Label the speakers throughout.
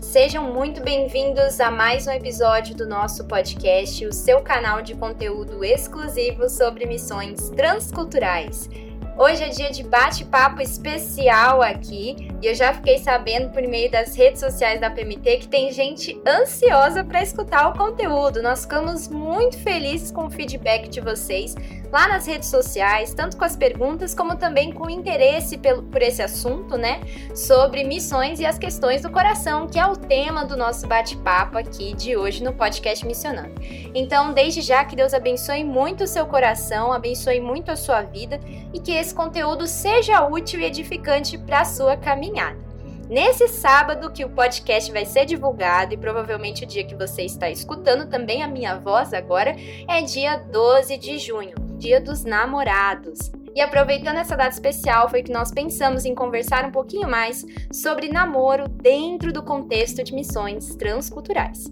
Speaker 1: Sejam muito bem-vindos a mais um episódio do nosso podcast, o seu canal de conteúdo exclusivo sobre missões transculturais. Hoje é dia de bate-papo especial aqui e eu já fiquei sabendo por meio das redes sociais da PMT que tem gente ansiosa para escutar o conteúdo. Nós ficamos muito felizes com o feedback de vocês lá nas redes sociais, tanto com as perguntas como também com o interesse pelo, por esse assunto, né? Sobre missões e as questões do coração, que é o tema do nosso bate-papo aqui de hoje no podcast Missionando. Então, desde já que Deus abençoe muito o seu coração, abençoe muito a sua vida e que esse conteúdo seja útil e edificante para a sua caminhada. Nesse sábado que o podcast vai ser divulgado e provavelmente o dia que você está escutando também a minha voz agora é dia 12 de junho, dia dos namorados. E aproveitando essa data especial, foi que nós pensamos em conversar um pouquinho mais sobre namoro dentro do contexto de missões transculturais.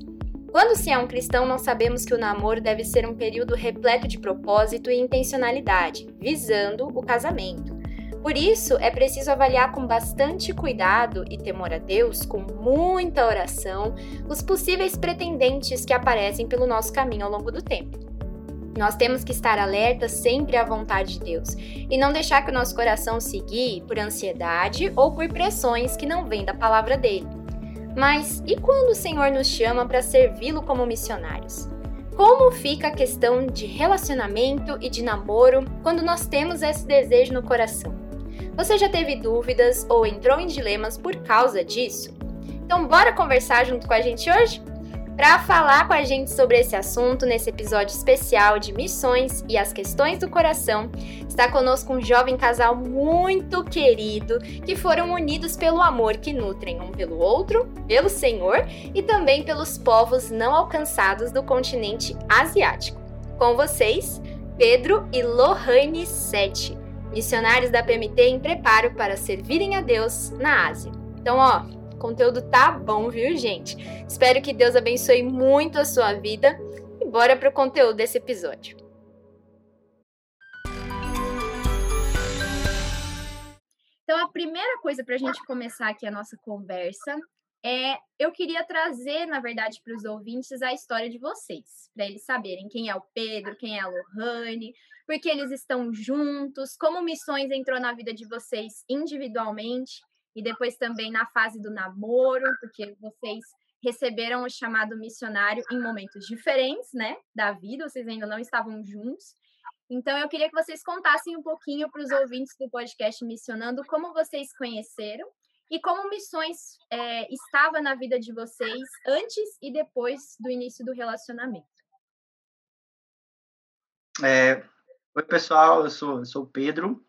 Speaker 1: Quando se é um cristão, nós sabemos que o namoro deve ser um período repleto de propósito e intencionalidade, visando o casamento. Por isso, é preciso avaliar com bastante cuidado e temor a Deus, com muita oração, os possíveis pretendentes que aparecem pelo nosso caminho ao longo do tempo. Nós temos que estar alertas sempre à vontade de Deus e não deixar que o nosso coração se guie por ansiedade ou por pressões que não vêm da palavra dele. Mas e quando o Senhor nos chama para servi-lo como missionários? Como fica a questão de relacionamento e de namoro quando nós temos esse desejo no coração? Você já teve dúvidas ou entrou em dilemas por causa disso? Então, bora conversar junto com a gente hoje? Para falar com a gente sobre esse assunto nesse episódio especial de missões e as questões do coração, está conosco um jovem casal muito querido que foram unidos pelo amor que nutrem um pelo outro, pelo Senhor e também pelos povos não alcançados do continente asiático. Com vocês, Pedro e Lohane Sete, missionários da PMT em preparo para servirem a Deus na Ásia. Então, ó, conteúdo tá bom, viu, gente? Espero que Deus abençoe muito a sua vida e bora pro conteúdo desse episódio. Então, a primeira coisa para a gente começar aqui a nossa conversa é eu queria trazer, na verdade, para os ouvintes a história de vocês, para eles saberem quem é o Pedro, quem é a Lohane, porque eles estão juntos, como missões entrou na vida de vocês individualmente e depois também na fase do namoro, porque vocês receberam o chamado missionário em momentos diferentes, né, da vida, vocês ainda não estavam juntos. Então, eu queria que vocês contassem um pouquinho para os ouvintes do podcast Missionando como vocês conheceram e como missões é, estava na vida de vocês antes e depois do início do relacionamento.
Speaker 2: É, oi, pessoal, eu sou, eu sou o Pedro.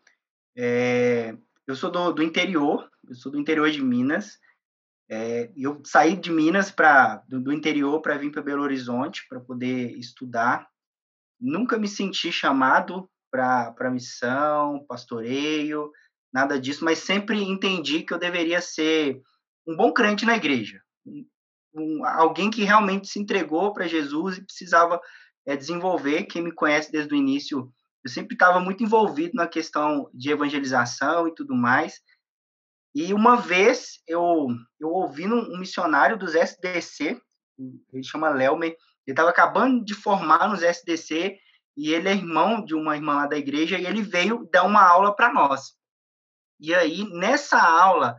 Speaker 2: É, eu sou do, do interior, eu sou do interior de Minas. É, eu saí de Minas para do, do, interior para vir para Belo Horizonte para poder estudar. Nunca me senti chamado para missão, pastoreio, nada disso, mas sempre entendi que eu deveria ser um bom crente na igreja, um, alguém que realmente se entregou para Jesus e precisava é, desenvolver. Quem me conhece desde o início, eu sempre estava muito envolvido na questão de evangelização e tudo mais. E uma vez eu, eu ouvi um missionário dos SDC, ele chama Lelmer, ele estava acabando de formar nos SDC e ele é irmão de uma irmã lá da igreja e ele veio dar uma aula para nós. E aí, nessa aula,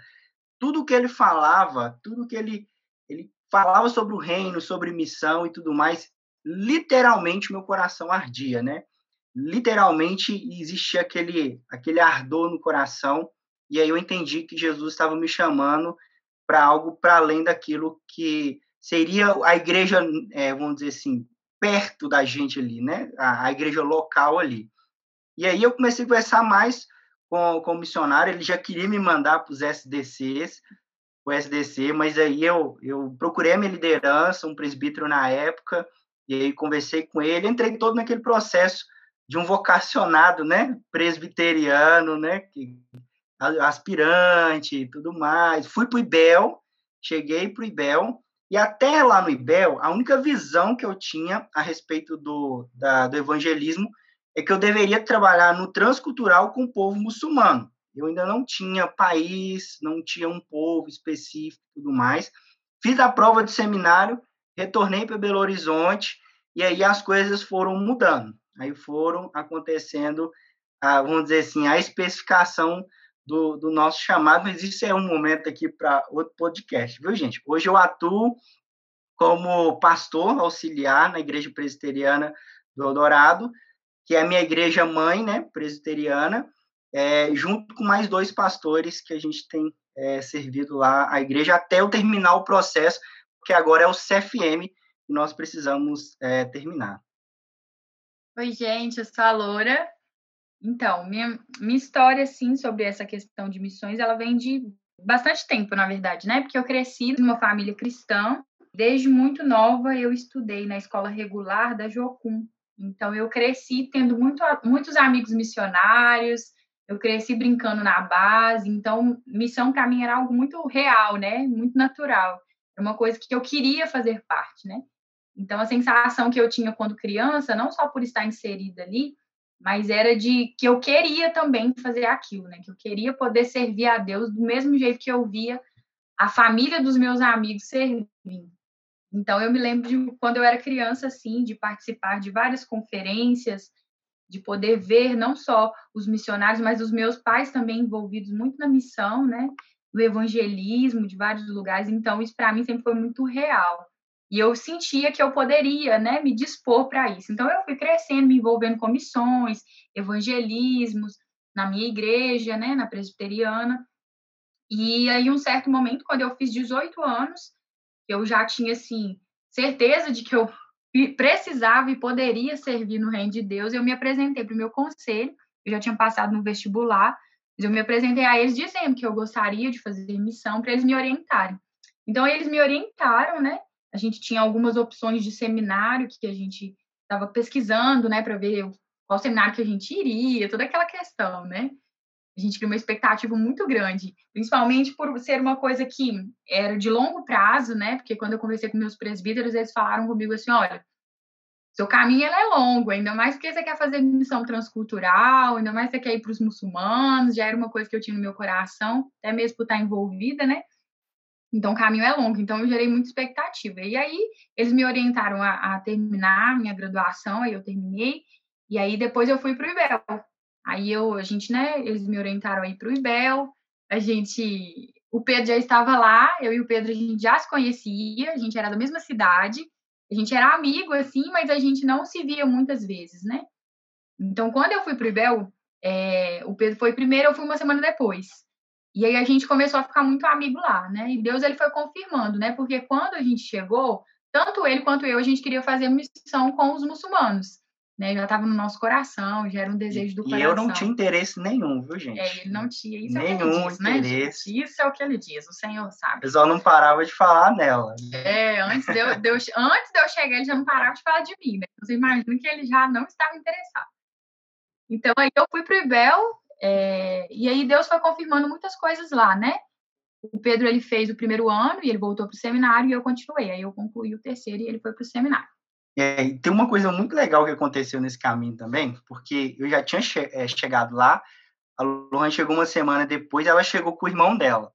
Speaker 2: tudo que ele falava, tudo que ele, ele falava sobre o reino, sobre missão e tudo mais, literalmente meu coração ardia, né? Literalmente existia aquele, aquele ardor no coração e aí eu entendi que Jesus estava me chamando para algo para além daquilo que seria a igreja, é, vamos dizer assim, perto da gente ali, né? A, a, igreja local ali. E aí eu comecei a conversar mais com, com o missionário, ele já queria me mandar para os SDCs, o SDC, mas aí eu, eu procurei a minha liderança, um presbítero na época, e aí conversei com ele, entrei todo naquele processo de um vocacionado, né, presbiteriano, né, que, aspirante e tudo mais. Fui para o IBEL, cheguei para o IBEL, e até lá no IBEL, a única visão que eu tinha a respeito do, da, do evangelismo é que eu deveria trabalhar no transcultural com o povo muçulmano. Eu ainda não tinha país, não tinha um povo específico e tudo mais. Fiz a prova de seminário, retornei para Belo Horizonte e aí as coisas foram mudando. Aí foram acontecendo, a, vamos dizer assim, a especificação do, do nosso chamado, mas isso é um momento aqui para outro podcast, viu, gente? Hoje eu atuo como pastor auxiliar na Igreja Presbiteriana do Eldorado, que é a minha igreja mãe, né, presbiteriana, é, junto com mais dois pastores que a gente tem é, servido lá a igreja até eu terminar o processo, que agora é o CFM que nós precisamos é, terminar.
Speaker 3: Oi, gente, eu sou a Loura. Então, minha, minha história, assim, sobre essa questão de missões, ela vem de bastante tempo, na verdade, né? Porque eu cresci numa família cristã. Desde muito nova, eu estudei na escola regular da Jocum. Então, eu cresci tendo muito, muitos amigos missionários, eu cresci brincando na base, então missão para mim era algo muito real, né? Muito natural. É uma coisa que eu queria fazer parte, né? Então a sensação que eu tinha quando criança, não só por estar inserida ali, mas era de que eu queria também fazer aquilo, né? Que eu queria poder servir a Deus do mesmo jeito que eu via a família dos meus amigos servindo. Então eu me lembro de quando eu era criança assim, de participar de várias conferências, de poder ver não só os missionários, mas os meus pais também envolvidos muito na missão, né? Do evangelismo de vários lugares. Então, isso para mim sempre foi muito real. E eu sentia que eu poderia, né, me dispor para isso. Então, eu fui crescendo, me envolvendo com missões, evangelismos, na minha igreja, né, na presbiteriana. E aí, um certo momento, quando eu fiz 18 anos, eu já tinha, assim, certeza de que eu precisava e poderia servir no reino de Deus, eu me apresentei para o meu conselho, eu já tinha passado no vestibular, mas eu me apresentei a eles dizendo que eu gostaria de fazer missão para eles me orientarem. Então, eles me orientaram, né? A gente tinha algumas opções de seminário que a gente estava pesquisando, né, para ver qual seminário que a gente iria, toda aquela questão, né? A gente criou uma expectativa muito grande, principalmente por ser uma coisa que era de longo prazo, né? Porque quando eu conversei com meus presbíteros, eles falaram comigo assim: olha, seu caminho é longo, ainda mais porque você quer fazer missão transcultural, ainda mais você quer ir para os muçulmanos, já era uma coisa que eu tinha no meu coração, até mesmo por estar envolvida, né? Então, o caminho é longo, então eu gerei muita expectativa. E aí, eles me orientaram a, a terminar minha graduação, aí eu terminei, e aí depois eu fui para o IBEL, Aí eu, a gente, né, eles me orientaram aí para o IBEL, a gente, o Pedro já estava lá, eu e o Pedro a gente já se conhecia, a gente era da mesma cidade, a gente era amigo assim, mas a gente não se via muitas vezes, né? Então, quando eu fui para o IBEL, é, o Pedro foi primeiro, eu fui uma semana depois. E aí a gente começou a ficar muito amigo lá, né? E Deus ele foi confirmando, né? Porque quando a gente chegou, tanto ele quanto eu, a gente queria fazer missão com os muçulmanos né? Já estava no nosso coração, já era um desejo do e coração.
Speaker 2: E eu não tinha interesse nenhum, viu, gente?
Speaker 3: É, ele não tinha. Isso
Speaker 2: Nenhum
Speaker 3: é o que ele diz,
Speaker 2: né, interesse.
Speaker 3: Né, Isso é o que ele diz, o Senhor sabe.
Speaker 2: O pessoal não parava de falar nela.
Speaker 3: É, antes de, eu, de eu, antes de eu chegar, ele já não parava de falar de mim, né? Você imagina que ele já não estava interessado. Então, aí eu fui para o Ibel, é, e aí Deus foi confirmando muitas coisas lá, né? O Pedro, ele fez o primeiro ano, e ele voltou para o seminário, e eu continuei. Aí eu concluí o terceiro, e ele foi para o seminário.
Speaker 2: É, e tem uma coisa muito legal que aconteceu nesse caminho também, porque eu já tinha che é, chegado lá, a Lohan chegou uma semana depois, ela chegou com o irmão dela.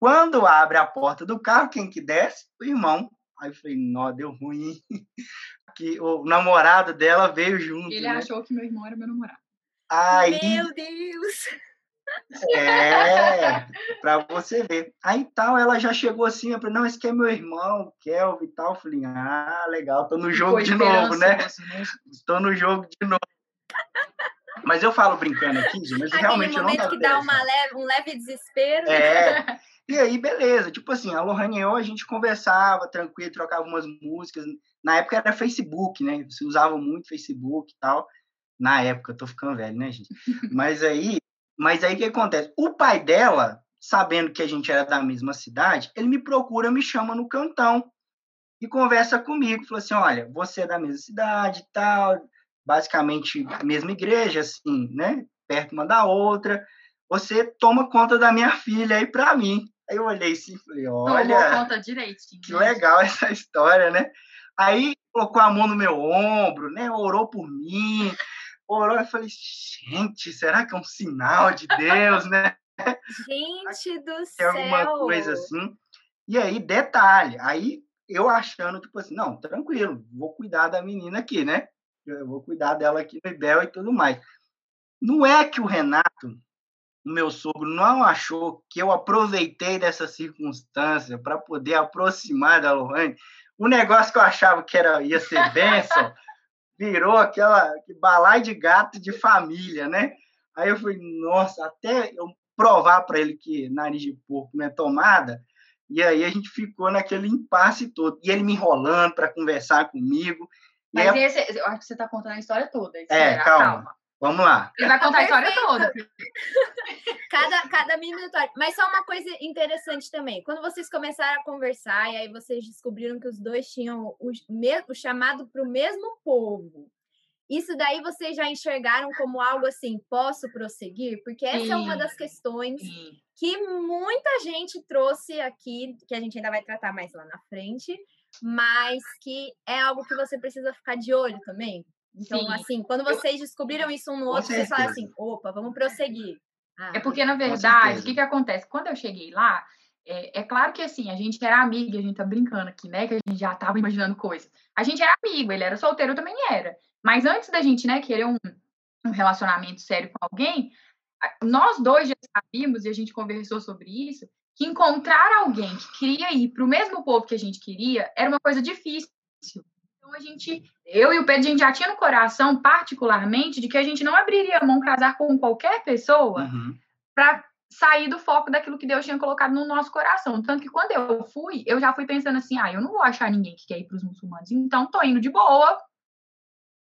Speaker 2: Quando abre a porta do carro, quem que desce? O irmão. Aí eu falei, nó, deu ruim. que o namorado dela veio junto.
Speaker 3: Ele
Speaker 2: né?
Speaker 3: achou que meu irmão era meu namorado.
Speaker 2: Aí,
Speaker 1: Meu Deus!
Speaker 2: é, pra você ver. Aí tal, ela já chegou assim, eu falei, não, esse aqui é meu irmão, Kelvin e tal. Eu falei, ah, legal, tô no jogo de novo, né? Tô no jogo de novo. Mas eu falo brincando aqui, mas
Speaker 1: Aquele
Speaker 2: realmente eu não
Speaker 1: momento que dá uma leve, um leve desespero.
Speaker 2: É. E aí, beleza. Tipo assim, a Lohane e eu, a gente conversava tranquilo, trocava umas músicas. Na época era Facebook, né? Você usava muito Facebook e tal. Na época, eu tô ficando velho, né, gente? Mas aí, mas aí o que acontece? O pai dela sabendo que a gente era da mesma cidade, ele me procura, me chama no cantão e conversa comigo. Falou assim: olha, você é da mesma cidade tal, basicamente mesma igreja, assim, né? Perto uma da outra. Você toma conta da minha filha aí para mim. Aí eu olhei assim e falei: olha.
Speaker 3: Tomou conta direitinho.
Speaker 2: Que legal essa história, né? Aí colocou a mão no meu ombro, né? Orou por mim. Orou, eu falei, gente, será que é um sinal de Deus, né?
Speaker 1: Gente do
Speaker 2: Tem
Speaker 1: céu!
Speaker 2: alguma coisa assim. E aí, detalhe, aí eu achando, tipo assim, não, tranquilo, vou cuidar da menina aqui, né? Eu vou cuidar dela aqui no Ibel e tudo mais. Não é que o Renato, o meu sogro, não achou que eu aproveitei dessa circunstância para poder aproximar da Lohane. O negócio que eu achava que era, ia ser bênção virou aquela que balai de gato de família, né? Aí eu falei, nossa, até eu provar para ele que nariz de porco não é tomada, e aí a gente ficou naquele impasse todo. E ele me enrolando para conversar comigo.
Speaker 3: Mas esse, eu acho que você está contando a história toda.
Speaker 2: É,
Speaker 3: espera,
Speaker 2: calma. Vamos lá.
Speaker 3: Ele vai contar a história
Speaker 1: Perfeito.
Speaker 3: toda.
Speaker 1: Cada, cada minuto. Mas só uma coisa interessante também. Quando vocês começaram a conversar e aí vocês descobriram que os dois tinham o, o chamado para o mesmo povo. Isso daí vocês já enxergaram como algo assim, posso prosseguir? Porque essa é uma
Speaker 3: Sim.
Speaker 1: das questões
Speaker 3: Sim.
Speaker 1: que muita gente trouxe aqui, que a gente ainda vai tratar mais lá na frente, mas que é algo que você precisa ficar de olho também. Então,
Speaker 3: Sim.
Speaker 1: assim, quando vocês descobriram isso um no outro, vocês
Speaker 2: certeza.
Speaker 1: assim, opa, vamos prosseguir. Ah,
Speaker 3: É porque, na verdade, o que, que acontece? Quando eu cheguei lá, é, é claro que assim, a gente era amiga, a gente tá brincando aqui, né? Que a gente já tava imaginando coisas. A gente era amigo, ele era solteiro, eu também era. Mas antes da gente, né, querer um, um relacionamento sério com alguém, nós dois já sabíamos, e a gente conversou sobre isso, que encontrar alguém que queria ir para o mesmo povo que a gente queria era uma coisa difícil. Então a gente, eu e o Pedro, a gente já tinha no coração, particularmente, de que a gente não abriria mão casar com qualquer pessoa
Speaker 2: Uhum.
Speaker 3: para sair do foco daquilo que Deus tinha colocado no nosso coração. Tanto que quando eu fui, eu já fui pensando assim: ah, eu não vou achar ninguém que quer ir para os muçulmanos, então tô indo de boa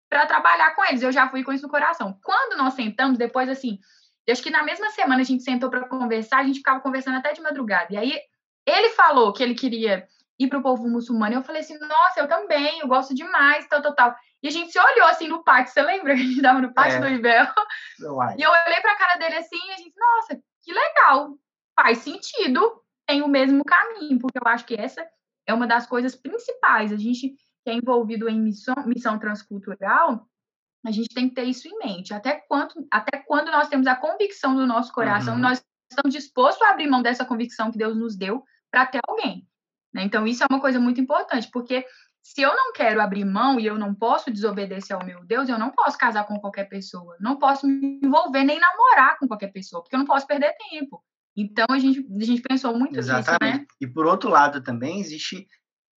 Speaker 3: para trabalhar com eles. Eu já fui com isso no coração. Quando nós sentamos, depois assim, eu acho que na mesma semana a gente sentou para conversar, a gente ficava conversando até de madrugada. E aí ele falou que ele queria ir para o povo muçulmano. E eu falei assim: nossa, eu também, eu gosto demais, tal, tal, tal. E a gente se olhou assim no pátio, você lembra que a gente estava no pátio
Speaker 2: É.
Speaker 3: do Ibel? E eu olhei pra cara dele assim e a gente, nossa, que legal, faz sentido, tem o mesmo caminho, porque eu acho que essa é uma das coisas principais. A gente que é envolvido em missão, missão transcultural, a gente tem que ter isso em mente. Até, quanto, até quando nós temos a convicção do nosso coração,
Speaker 2: Uhum.
Speaker 3: nós estamos dispostos a abrir mão dessa convicção que Deus nos deu para ter alguém. Né? Então, isso é uma coisa muito importante, porque se eu não quero abrir mão e eu não posso desobedecer ao meu Deus, eu não posso casar com qualquer pessoa, não posso me envolver nem namorar com qualquer pessoa, porque eu não posso perder tempo. Então a gente, a gente pensou muito nisso,
Speaker 2: Exatamente.
Speaker 3: né?
Speaker 2: E por outro lado também existe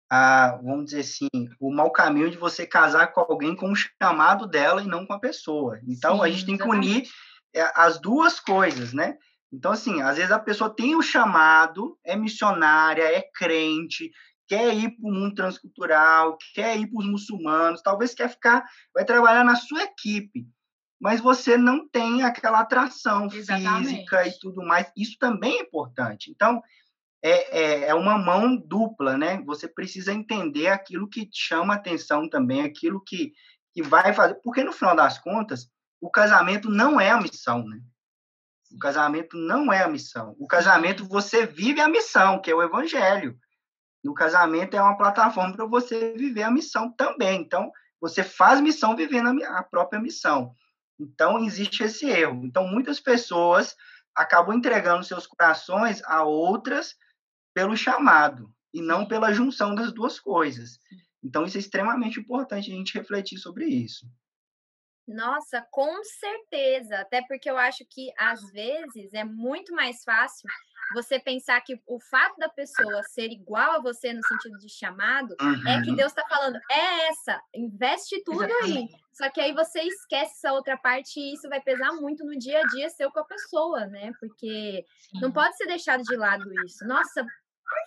Speaker 2: a, vamos dizer assim, o mau caminho de você casar com alguém com o chamado dela e não com a pessoa. Então a
Speaker 3: Sim,
Speaker 2: gente tem que
Speaker 3: exatamente.
Speaker 2: unir é, as duas coisas, né? Então assim, às vezes a pessoa tem o chamado, é missionária, é crente, quer ir para o mundo transcultural, quer ir para os muçulmanos, talvez quer ficar, vai trabalhar na sua equipe, mas você não tem aquela atração
Speaker 3: Exatamente.
Speaker 2: física e tudo mais. Isso também é importante. Então, é, é, é uma mão dupla, né? Você precisa entender aquilo que te chama atenção também, aquilo que, que vai fazer. Porque, no final das contas, o casamento não é a missão, né? O casamento não é a missão. O casamento, você vive a missão, que é o evangelho. No casamento é uma plataforma para você viver a missão também. Então, você faz missão vivendo a própria missão. Então, existe esse erro. Então, muitas pessoas acabam entregando seus corações a outras pelo chamado e não pela junção das duas coisas. Então, isso é extremamente importante a gente refletir sobre isso.
Speaker 1: Nossa, com certeza. Até porque eu acho que às vezes é muito mais fácil você pensar que o fato da pessoa ser igual a você no sentido de chamado é que
Speaker 2: Uhum.
Speaker 1: Deus está falando, é essa, investe tudo aí.
Speaker 3: Exatamente.
Speaker 1: Só que aí você esquece essa outra parte e isso vai pesar muito no dia a dia seu com a pessoa, né? Porque não pode ser deixado de lado isso. Nossa,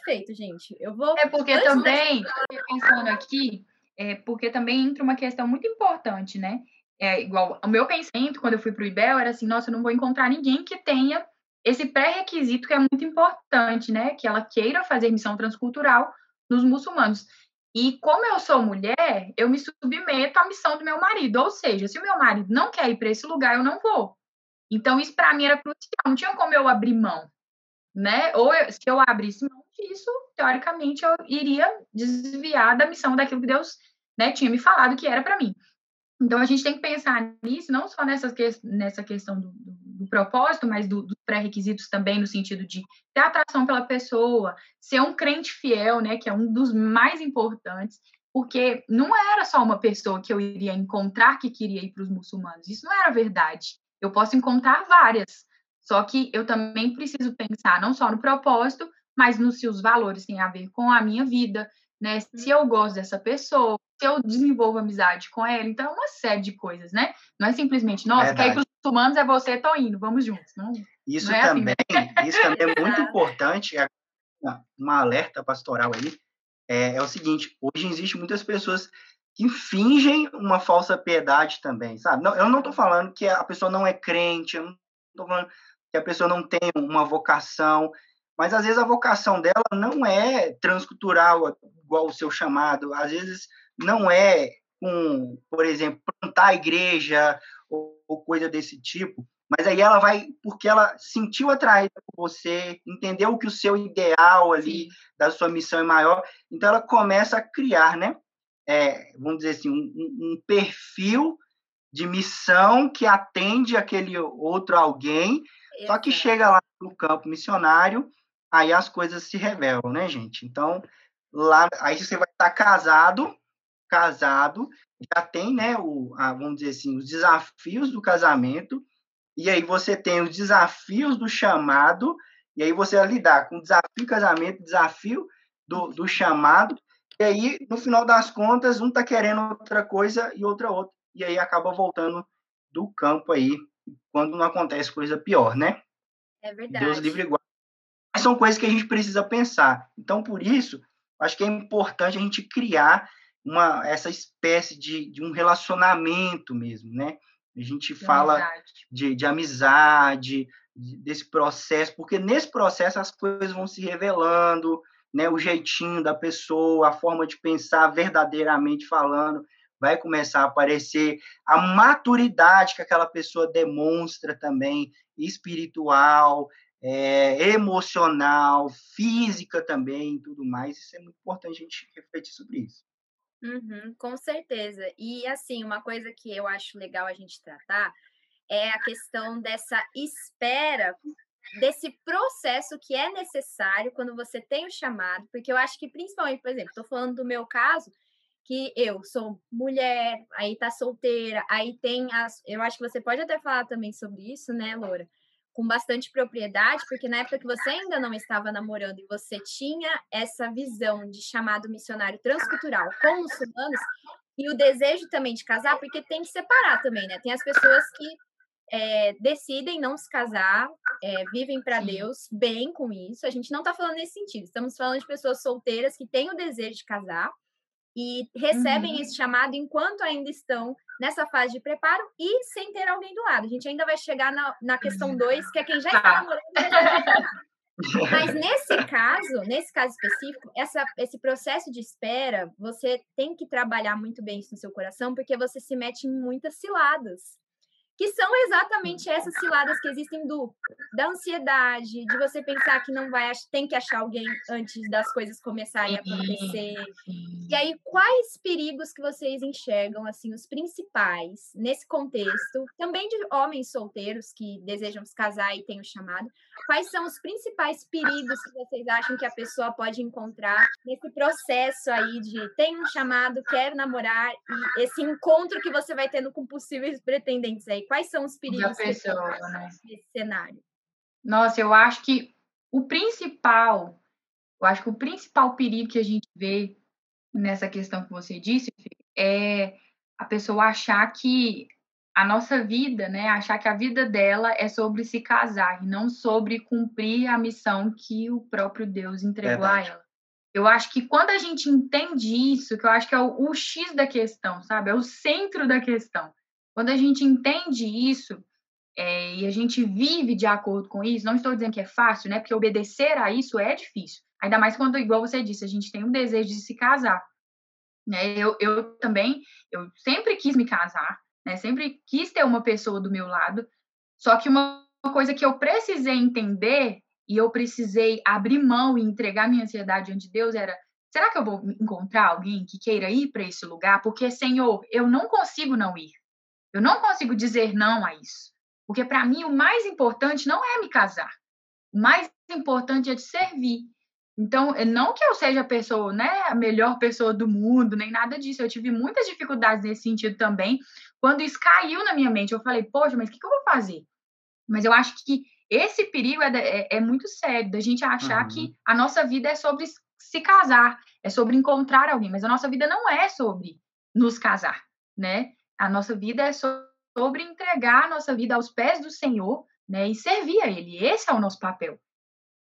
Speaker 1: perfeito, gente. Eu vou.
Speaker 3: É porque
Speaker 1: da
Speaker 3: também, pensando aqui, é porque também entra uma questão muito importante, né? É igual o meu pensamento quando eu fui para o IBEL era assim, nossa, eu não vou encontrar ninguém que tenha esse pré-requisito que é muito importante, né? Que ela queira fazer missão transcultural nos muçulmanos. E como eu sou mulher, eu me submeto à missão do meu marido. Ou seja, se o meu marido não quer ir para esse lugar, eu não vou. Então, isso para mim era crucial. Não tinha como eu abrir mão, né? Ou eu, se eu abrisse mão disso, teoricamente, eu iria desviar da missão daquilo que Deus né, tinha me falado que era para mim. Então, a gente tem que pensar nisso, não só nessa, nessa questão do, do, propósito, mas dos do pré-requisitos também, no sentido de ter atração pela pessoa, ser um crente fiel, né, que é um dos mais importantes, porque não era só uma pessoa que eu iria encontrar que queria ir para os muçulmanos, isso não era verdade. Eu posso encontrar várias, só que eu também preciso pensar não só no propósito, mas nos seus valores têm a ver com a minha vida, né? Se eu gosto dessa pessoa, se eu desenvolvo amizade com ela, então é uma série de coisas, né? Não é simplesmente, nossa, Verdade. quer ir para os humanos é você, tô indo, vamos juntos. Não,
Speaker 2: isso, não é também, assim, isso também é muito importante, é uma alerta pastoral aí, é, é, o seguinte, hoje existe muitas pessoas que fingem uma falsa piedade também, sabe? Não, eu não estou falando que a pessoa não é crente, eu não estou falando que a pessoa não tem uma vocação, mas às vezes a vocação dela não é transcultural igual o seu chamado, às vezes não é com, por exemplo, plantar a igreja ou, ou coisa desse tipo, mas aí ela vai, porque ela sentiu atraída por você, entendeu que o seu ideal ali da sua missão é maior, então ela começa a criar, né? É, vamos dizer assim, um, um perfil de missão que atende aquele outro alguém, Exato. só que chega lá no campo missionário, aí as coisas se revelam, né, gente? Então, lá, aí você vai estar casado, casado, já tem, né, o, a, vamos dizer assim, os desafios do casamento, e aí você tem os desafios do chamado, e aí você vai lidar com o desafio do casamento, desafio do, do chamado, e aí, no final das contas, um tá querendo outra coisa e outra outra, e aí acaba voltando do campo aí, quando não acontece coisa pior, né?
Speaker 1: É verdade.
Speaker 2: Deus livre igual. Mas são coisas que a gente precisa pensar. Então, por isso, acho que é importante a gente criar uma, essa espécie de, de um relacionamento mesmo, né? A gente de fala de, de amizade, de, desse processo, porque nesse processo as coisas vão se revelando, né? O jeitinho da pessoa, a forma de pensar verdadeiramente falando, vai começar a aparecer a maturidade que aquela pessoa demonstra também, espiritual, é, emocional, física também, tudo mais. Isso é muito importante a gente refletir sobre isso.
Speaker 1: Uhum, com certeza. E assim, uma coisa que eu acho legal a gente tratar é a questão dessa espera, desse processo que é necessário quando você tem o chamado, porque eu acho que principalmente, por exemplo, estou falando do meu caso, que eu sou mulher, aí tá solteira, aí tem as. Eu acho que você pode até falar também sobre isso, né, Laura? Com bastante propriedade, porque na época que você ainda não estava namorando e você tinha essa visão de chamado missionário transcultural com muçulmanos e o desejo também de casar, porque tem que separar também, né? Tem as pessoas que é, decidem não se casar, é, vivem para Deus bem com isso. A gente não está falando nesse sentido, estamos falando de pessoas solteiras que têm o desejo de casar e recebem uhum. esse chamado enquanto ainda estão nessa fase de preparo e sem ter alguém do lado. A gente ainda vai chegar na, na questão 2, que é quem já está tá. namorando. Mas nesse caso, nesse caso específico, essa, esse processo de espera, você tem que trabalhar muito bem isso no seu coração, porque você se mete em muitas ciladas que são exatamente essas ciladas que existem do da ansiedade, de você pensar que não vai, tem que achar alguém antes das coisas começarem a acontecer. E aí, quais perigos que vocês enxergam, assim, os principais nesse contexto, também de homens solteiros que desejam se casar e têm o chamado, quais são os principais perigos que vocês acham que a pessoa pode encontrar nesse processo aí de tem um chamado, quer namorar, e esse encontro que você vai tendo com possíveis pretendentes aí? Quais são os perigos pessoa, né? nesse cenário?
Speaker 3: Nossa, eu acho que o principal, eu acho que o principal perigo que a gente vê nessa questão que você disse é a pessoa achar que a nossa vida, né, achar que a vida dela é sobre se casar e não sobre cumprir a missão que o próprio Deus entregou Verdade. a ela. Eu acho que quando a gente entende isso, que eu acho que é o, o X da questão, sabe? É o centro da questão. Quando a gente entende isso, é, e a gente vive de acordo com isso, não estou dizendo que é fácil, né? Porque obedecer a isso é difícil. Ainda mais quando, igual você disse, a gente tem um desejo de se casar. Né? Eu, eu também, eu sempre quis me casar, né? Sempre quis ter uma pessoa do meu lado. Só que uma coisa que eu precisei entender e eu precisei abrir mão e entregar minha ansiedade diante de Deus era: será que eu vou encontrar alguém que queira ir para esse lugar? Porque, Senhor, eu não consigo não ir. Eu não consigo dizer não a isso. Porque para mim o mais importante não é me casar. O mais importante é de servir. Então, não que eu seja a pessoa, né, a melhor pessoa do mundo, nem nada disso. Eu tive muitas dificuldades nesse sentido também. Quando isso caiu na minha mente, eu falei, poxa, mas o que, que eu vou fazer? Mas eu acho que esse perigo é, é, é muito sério, da gente achar uhum. que a nossa vida é sobre se casar, é sobre encontrar alguém, mas a nossa vida não é sobre nos casar, né? A nossa vida é sobre entregar a nossa vida aos pés do Senhor, né? E servir a Ele. Esse é o nosso papel.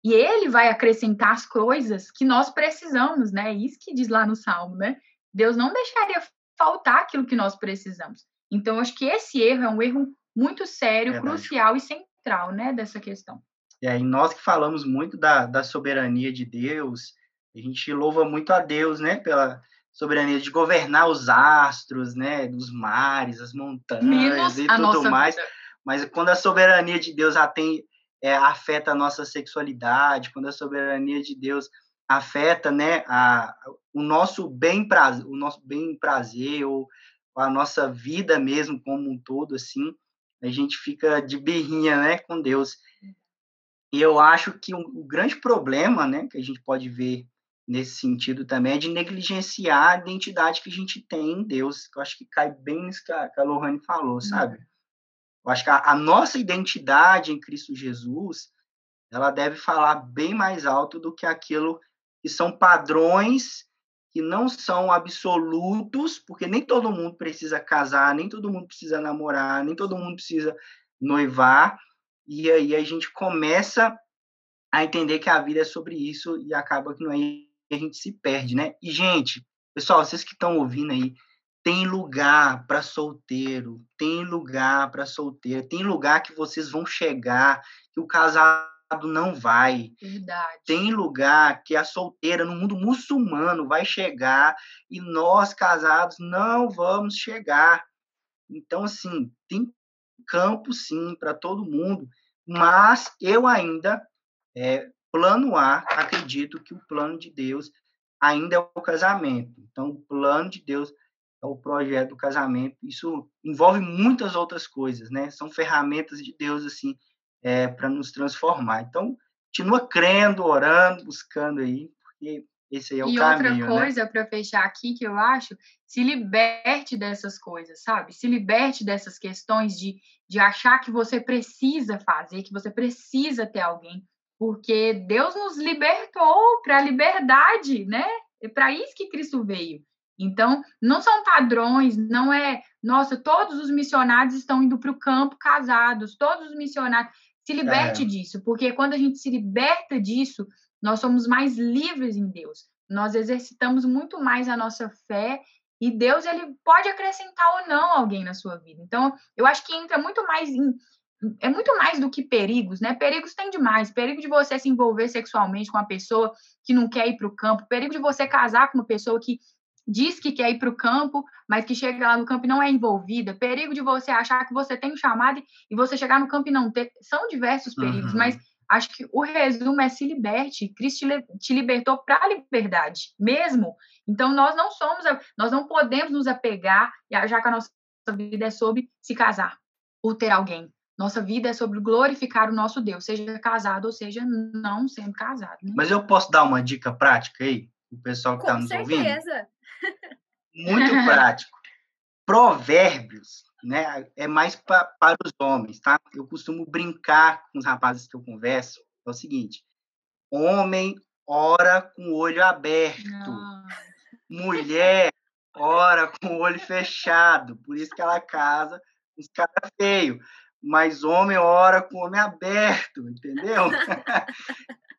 Speaker 3: E Ele vai acrescentar as coisas que nós precisamos, né? Isso que diz lá no Salmo, né? Deus não deixaria faltar aquilo que nós precisamos. Então, acho que esse erro é um erro muito sério, Verdade. crucial e central, né, dessa questão.
Speaker 2: E aí, nós que falamos muito da, da soberania de Deus, a gente louva muito a Deus, né, pela soberania de governar os astros, né, dos mares, as montanhas Menos e tudo mais. Vida. Mas quando a soberania de Deus atende, é, afeta a nossa sexualidade, quando a soberania de Deus afeta, né, a, o nosso bem prazer, o nosso bem prazer ou a nossa vida mesmo como um todo, assim, a gente fica de birrinha, né, com Deus. E eu acho que o um, um grande problema, né, que a gente pode ver nesse sentido também é de negligenciar a identidade que a gente tem em Deus. Que eu acho que cai bem nisso que a, que a Lohane falou, uhum. sabe? Eu acho que a, a, nossa identidade em Cristo Jesus, ela deve falar bem mais alto do que aquilo que são padrões que não são absolutos, porque nem todo mundo precisa casar, nem todo mundo precisa namorar, nem todo mundo precisa noivar, e aí a gente começa a entender que a vida é sobre isso e acaba que não é a gente se perde, né? E gente, pessoal, vocês que estão ouvindo aí, tem lugar para solteiro, tem lugar para solteira, tem lugar que vocês vão chegar, que o casal não vai.
Speaker 3: Verdade.
Speaker 2: Tem lugar que a solteira no mundo muçulmano vai chegar e nós casados não vamos chegar. Então, assim, tem campo sim para todo mundo, mas eu ainda, é, plano A, acredito que o plano de Deus ainda é o casamento. Então, o plano de Deus é o projeto do casamento. Isso envolve muitas outras coisas, né? São ferramentas de Deus, assim, é, para nos transformar. Então, continua crendo, orando, buscando aí, porque esse aí é o
Speaker 3: e
Speaker 2: caminho.
Speaker 3: E outra né? coisa, né? para fechar aqui, que eu acho, se liberte dessas coisas, sabe? Se liberte dessas questões de, de achar que você precisa fazer, que você precisa ter alguém, porque Deus nos libertou para a liberdade, né? É para isso que Cristo veio. Então, não são padrões, não é, nossa, todos os missionários estão indo para o campo casados, todos os missionários. Se liberte é. disso, porque quando a gente se liberta disso, nós somos mais livres em Deus. Nós exercitamos muito mais a nossa fé e Deus ele pode acrescentar ou não alguém na sua vida. Então, eu acho que entra muito mais em é muito mais do que perigos, né? Perigos tem demais. Perigo de você se envolver sexualmente com uma pessoa que não quer ir para o campo, perigo de você casar com uma pessoa que diz que quer ir para o campo, mas que chega lá no campo e não é envolvida, perigo de você achar que você tem um chamado e você chegar no campo e não ter. São diversos perigos, uhum. mas acho que o resumo é se liberte. Cristo te libertou para a liberdade, mesmo. Então, nós não somos, nós não podemos nos apegar, já que a nossa vida é sobre se casar ou ter alguém. Nossa vida é sobre glorificar o nosso Deus, seja casado ou seja não sendo casado. Né?
Speaker 2: Mas eu posso dar uma dica prática aí, o pessoal que está nos
Speaker 1: certeza.
Speaker 2: ouvindo? Muito prático. Provérbios, né? É mais pra, para os homens, tá? Eu costumo brincar com os rapazes que eu converso. É o seguinte: homem ora com o olho aberto, Não. mulher ora com o olho fechado. Por isso que ela casa com os caras feios. Mas homem ora com o olho aberto, entendeu?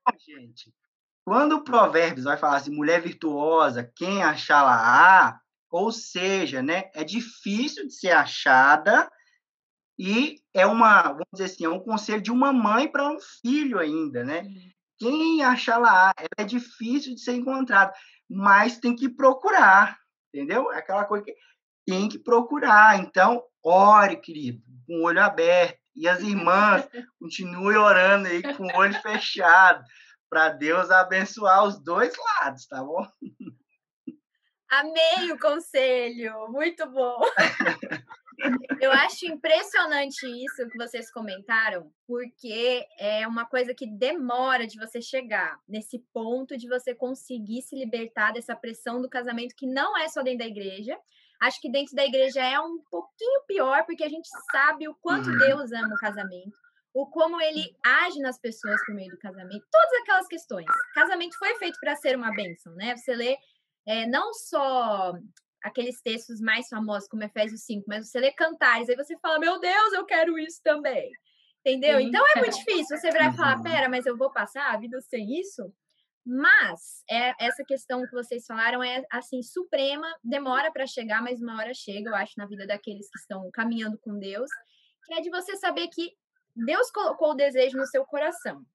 Speaker 2: então, gente, quando o Provérbios vai falar assim, mulher virtuosa, quem achá-la-á, ou seja, né, é difícil de ser achada E é uma, vamos dizer assim, é um conselho de uma mãe para um filho ainda, né? Quem achar lá, ela é difícil de ser encontrada, mas tem que procurar, entendeu? É aquela coisa que tem que procurar. Então, ore, querido, com o olho aberto. E as irmãs continuem orando aí com o olho fechado, para Deus abençoar os dois lados, tá bom?
Speaker 1: Amei o conselho, muito bom. Eu acho impressionante isso que vocês comentaram, porque é uma coisa que demora de você chegar nesse ponto de você conseguir se libertar dessa pressão do casamento que não é só dentro da igreja. Acho que dentro da igreja é um pouquinho pior, porque a gente sabe o quanto uhum. Deus ama o casamento, o como ele age nas pessoas por meio do casamento, todas aquelas questões. Casamento foi feito para ser uma bênção, né? Você lê é, não só aqueles textos mais famosos, como Efésios 5, mas você lê cantares, aí você fala, meu Deus, eu quero isso também. Entendeu? Sim. Então é muito difícil. Você vai falar, uhum. pera, mas eu vou passar a vida sem isso? Mas é, essa questão que vocês falaram é assim suprema, demora para chegar, mas uma hora chega, eu acho, na vida daqueles que estão caminhando com Deus, que é de você saber que Deus colocou o desejo no seu coração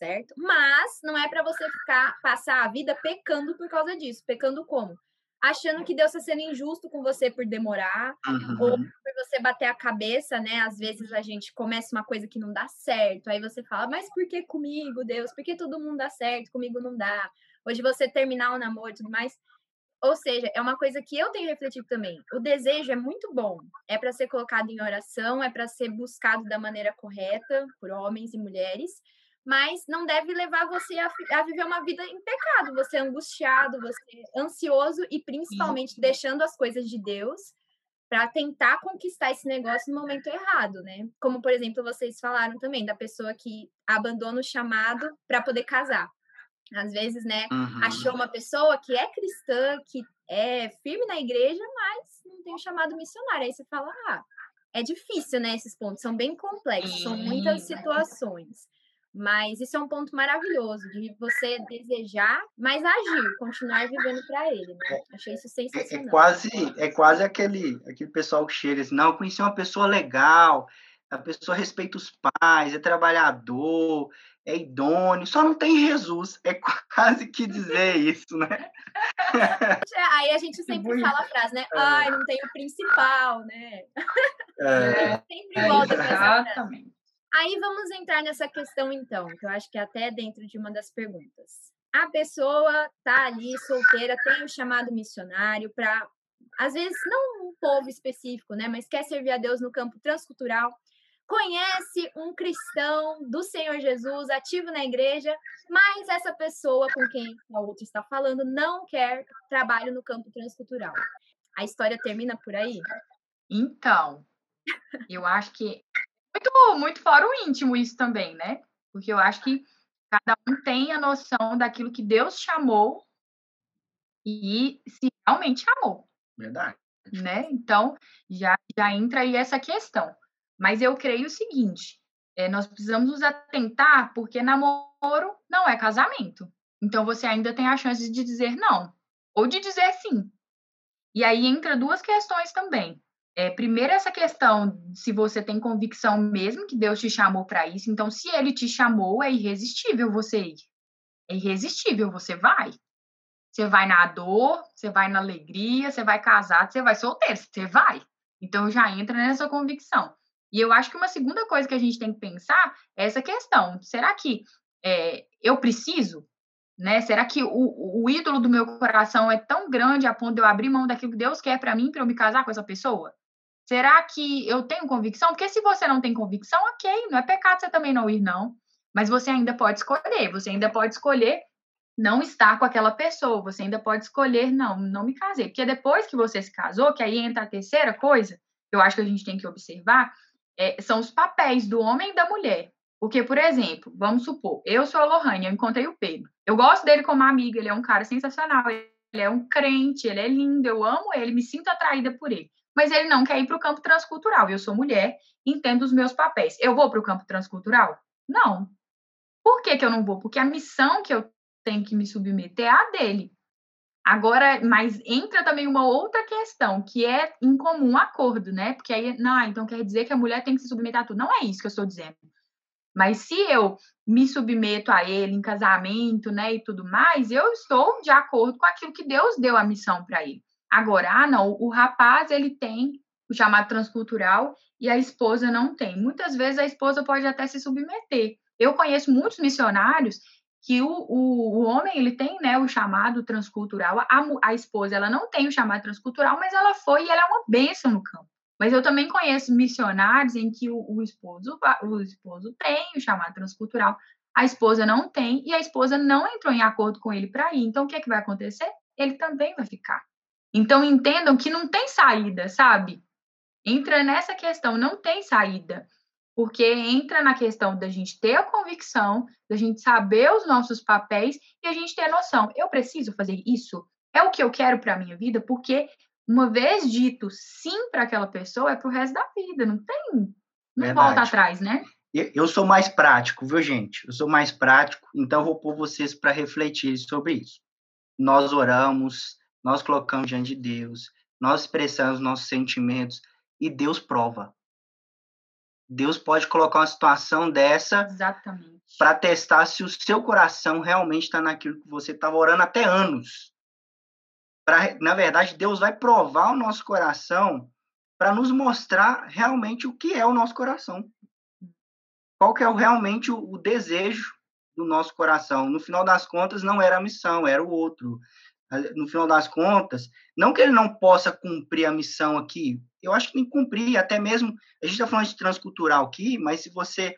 Speaker 1: certo? Mas não é para você ficar passar a vida pecando por causa disso. Pecando como? Achando que Deus está sendo injusto com você por demorar, uhum. ou por você bater a cabeça, né? Às vezes a gente começa uma coisa que não dá certo, aí você fala, mas por que comigo, Deus? Por que todo mundo dá certo, comigo não dá? Hoje você terminar o namoro e tudo mais. Ou seja, é uma coisa que eu tenho refletido também. O desejo é muito bom, é para ser colocado em oração, é para ser buscado da maneira correta por homens e mulheres, mas não deve levar você a, a, viver uma vida em pecado, você é angustiado, você é ansioso e principalmente Sim. deixando as coisas de Deus para tentar conquistar esse negócio no momento errado, né? Como por exemplo, vocês falaram também da pessoa que abandona o chamado para poder casar. Às vezes, né, uhum. achou uma pessoa que é cristã, que é firme na igreja, mas não tem o chamado missionário. Aí você fala, ah, é difícil, né? Esses pontos são bem complexos, são muitas situações. Mas isso é um ponto maravilhoso de você desejar, mas agir, continuar vivendo para ele. Né? É, Achei isso sensacional.
Speaker 2: É, é, quase, é quase aquele, aquele pessoal que chega assim, não, eu conheci uma pessoa legal, a pessoa respeita os pais, é trabalhador, é idôneo, só não tem Jesus. É quase que dizer isso, né?
Speaker 1: Aí a gente sempre fala a frase, né? É. Ai, não tem o principal, né? É. sempre volta para essa frase. Aí vamos entrar nessa questão, então, que eu acho que é até dentro de uma das perguntas. A pessoa tá ali solteira, tem o chamado missionário para, às vezes, não um povo específico, né, mas quer servir a Deus no campo transcultural, conhece um cristão do Senhor Jesus ativo na igreja, mas essa pessoa com quem a outra está falando não quer trabalho no campo transcultural. A história termina por aí?
Speaker 3: Então, eu acho que muito, muito fora o íntimo isso também, né? Porque eu acho que cada um tem a noção daquilo que Deus chamou e se realmente chamou.
Speaker 2: Verdade.
Speaker 3: Né? Então, já, já entra aí essa questão. Mas eu creio o seguinte: é, nós precisamos nos atentar, porque namoro não é casamento. Então, você ainda tem a chance de dizer não, ou de dizer sim. E aí entra duas questões também. É, primeiro, essa questão se você tem convicção mesmo que Deus te chamou para isso. Então, se ele te chamou, é irresistível você ir. É irresistível, você vai. Você vai na dor, você vai na alegria, você vai casado, você vai solteiro, você vai. Então, já entra nessa convicção. E eu acho que uma segunda coisa que a gente tem que pensar é essa questão: será que é, eu preciso? Né? Será que o, o ídolo do meu coração é tão grande a ponto de eu abrir mão daquilo que Deus quer para mim, para eu me casar com essa pessoa? Será que eu tenho convicção? Porque se você não tem convicção, ok, não é pecado você também não ir, não. Mas você ainda pode escolher, você ainda pode escolher não estar com aquela pessoa, você ainda pode escolher, não, não me casei. Porque depois que você se casou, que aí entra a terceira coisa, que eu acho que a gente tem que observar, é, são os papéis do homem e da mulher. Porque, por exemplo, vamos supor, eu sou a Lohane, eu encontrei o Pedro. Eu gosto dele como amiga, ele é um cara sensacional, ele é um crente, ele é lindo, eu amo ele, me sinto atraída por ele mas ele não quer ir para o campo transcultural. Eu sou mulher, entendo os meus papéis. Eu vou para o campo transcultural? Não. Por que, que eu não vou? Porque a missão que eu tenho que me submeter é a dele. Agora, mas entra também uma outra questão, que é em comum acordo, né? Porque aí, não, então quer dizer que a mulher tem que se submeter a tudo. Não é isso que eu estou dizendo. Mas se eu me submeto a ele em casamento, né, e tudo mais, eu estou de acordo com aquilo que Deus deu a missão para ele. Agora, ah, não, o rapaz ele tem o chamado transcultural e a esposa não tem. Muitas vezes a esposa pode até se submeter. Eu conheço muitos missionários que o, o, o homem ele tem né, o chamado transcultural, a, a esposa ela não tem o chamado transcultural, mas ela foi e ela é uma bênção no campo. Mas eu também conheço missionários em que o, o, esposo, o esposo tem o chamado transcultural, a esposa não tem, e a esposa não entrou em acordo com ele para ir. Então, o que, é que vai acontecer? Ele também vai ficar. Então, entendam que não tem saída, sabe? Entra nessa questão, não tem saída. Porque entra na questão da gente ter a convicção, da gente saber os nossos papéis e a gente ter a noção. Eu preciso fazer isso? É o que eu quero para a minha vida? Porque uma vez dito sim para aquela pessoa, é para o resto da vida, não tem. Não Verdade. volta atrás, né?
Speaker 2: Eu sou mais prático, viu, gente? Eu sou mais prático, então vou pôr vocês para refletir sobre isso. Nós oramos, nós colocamos diante de Deus, nós expressamos nossos sentimentos e Deus prova. Deus pode colocar uma situação dessa para testar se o seu coração realmente está naquilo que você estava orando até anos pra, na verdade, Deus vai provar o nosso coração para nos mostrar realmente o que é o nosso coração. Qual que é o, realmente o, o desejo do nosso coração. No final das contas, não era a missão, era o outro. No final das contas, não que ele não possa cumprir a missão aqui, eu acho que tem que cumprir, até mesmo, a gente está falando de transcultural aqui, mas se você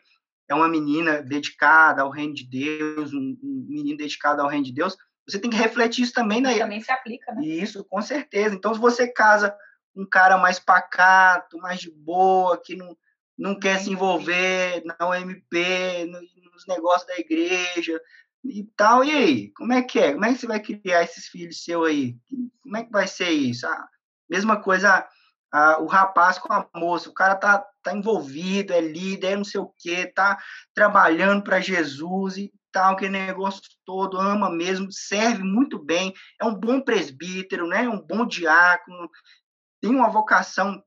Speaker 2: é uma menina dedicada ao reino de Deus, um, um menino dedicado ao reino de Deus, você tem que refletir isso também. Né?
Speaker 3: Também se aplica, né?
Speaker 2: Isso, com certeza. Então, se você casa um cara mais pacato, mais de boa, que não, não quer se envolver na MP, nos negócios da igreja e tal, e aí? Como é que é? Como é que você vai criar esses filhos seus aí? Como é que vai ser isso? Ah, mesma coisa, ah, o rapaz com a moça, o cara tá, tá envolvido, é líder, é não sei o quê, tá trabalhando para Jesus e tal, aquele negócio todo, ama mesmo, serve muito bem, é um bom presbítero, né? um bom diácono, tem uma vocação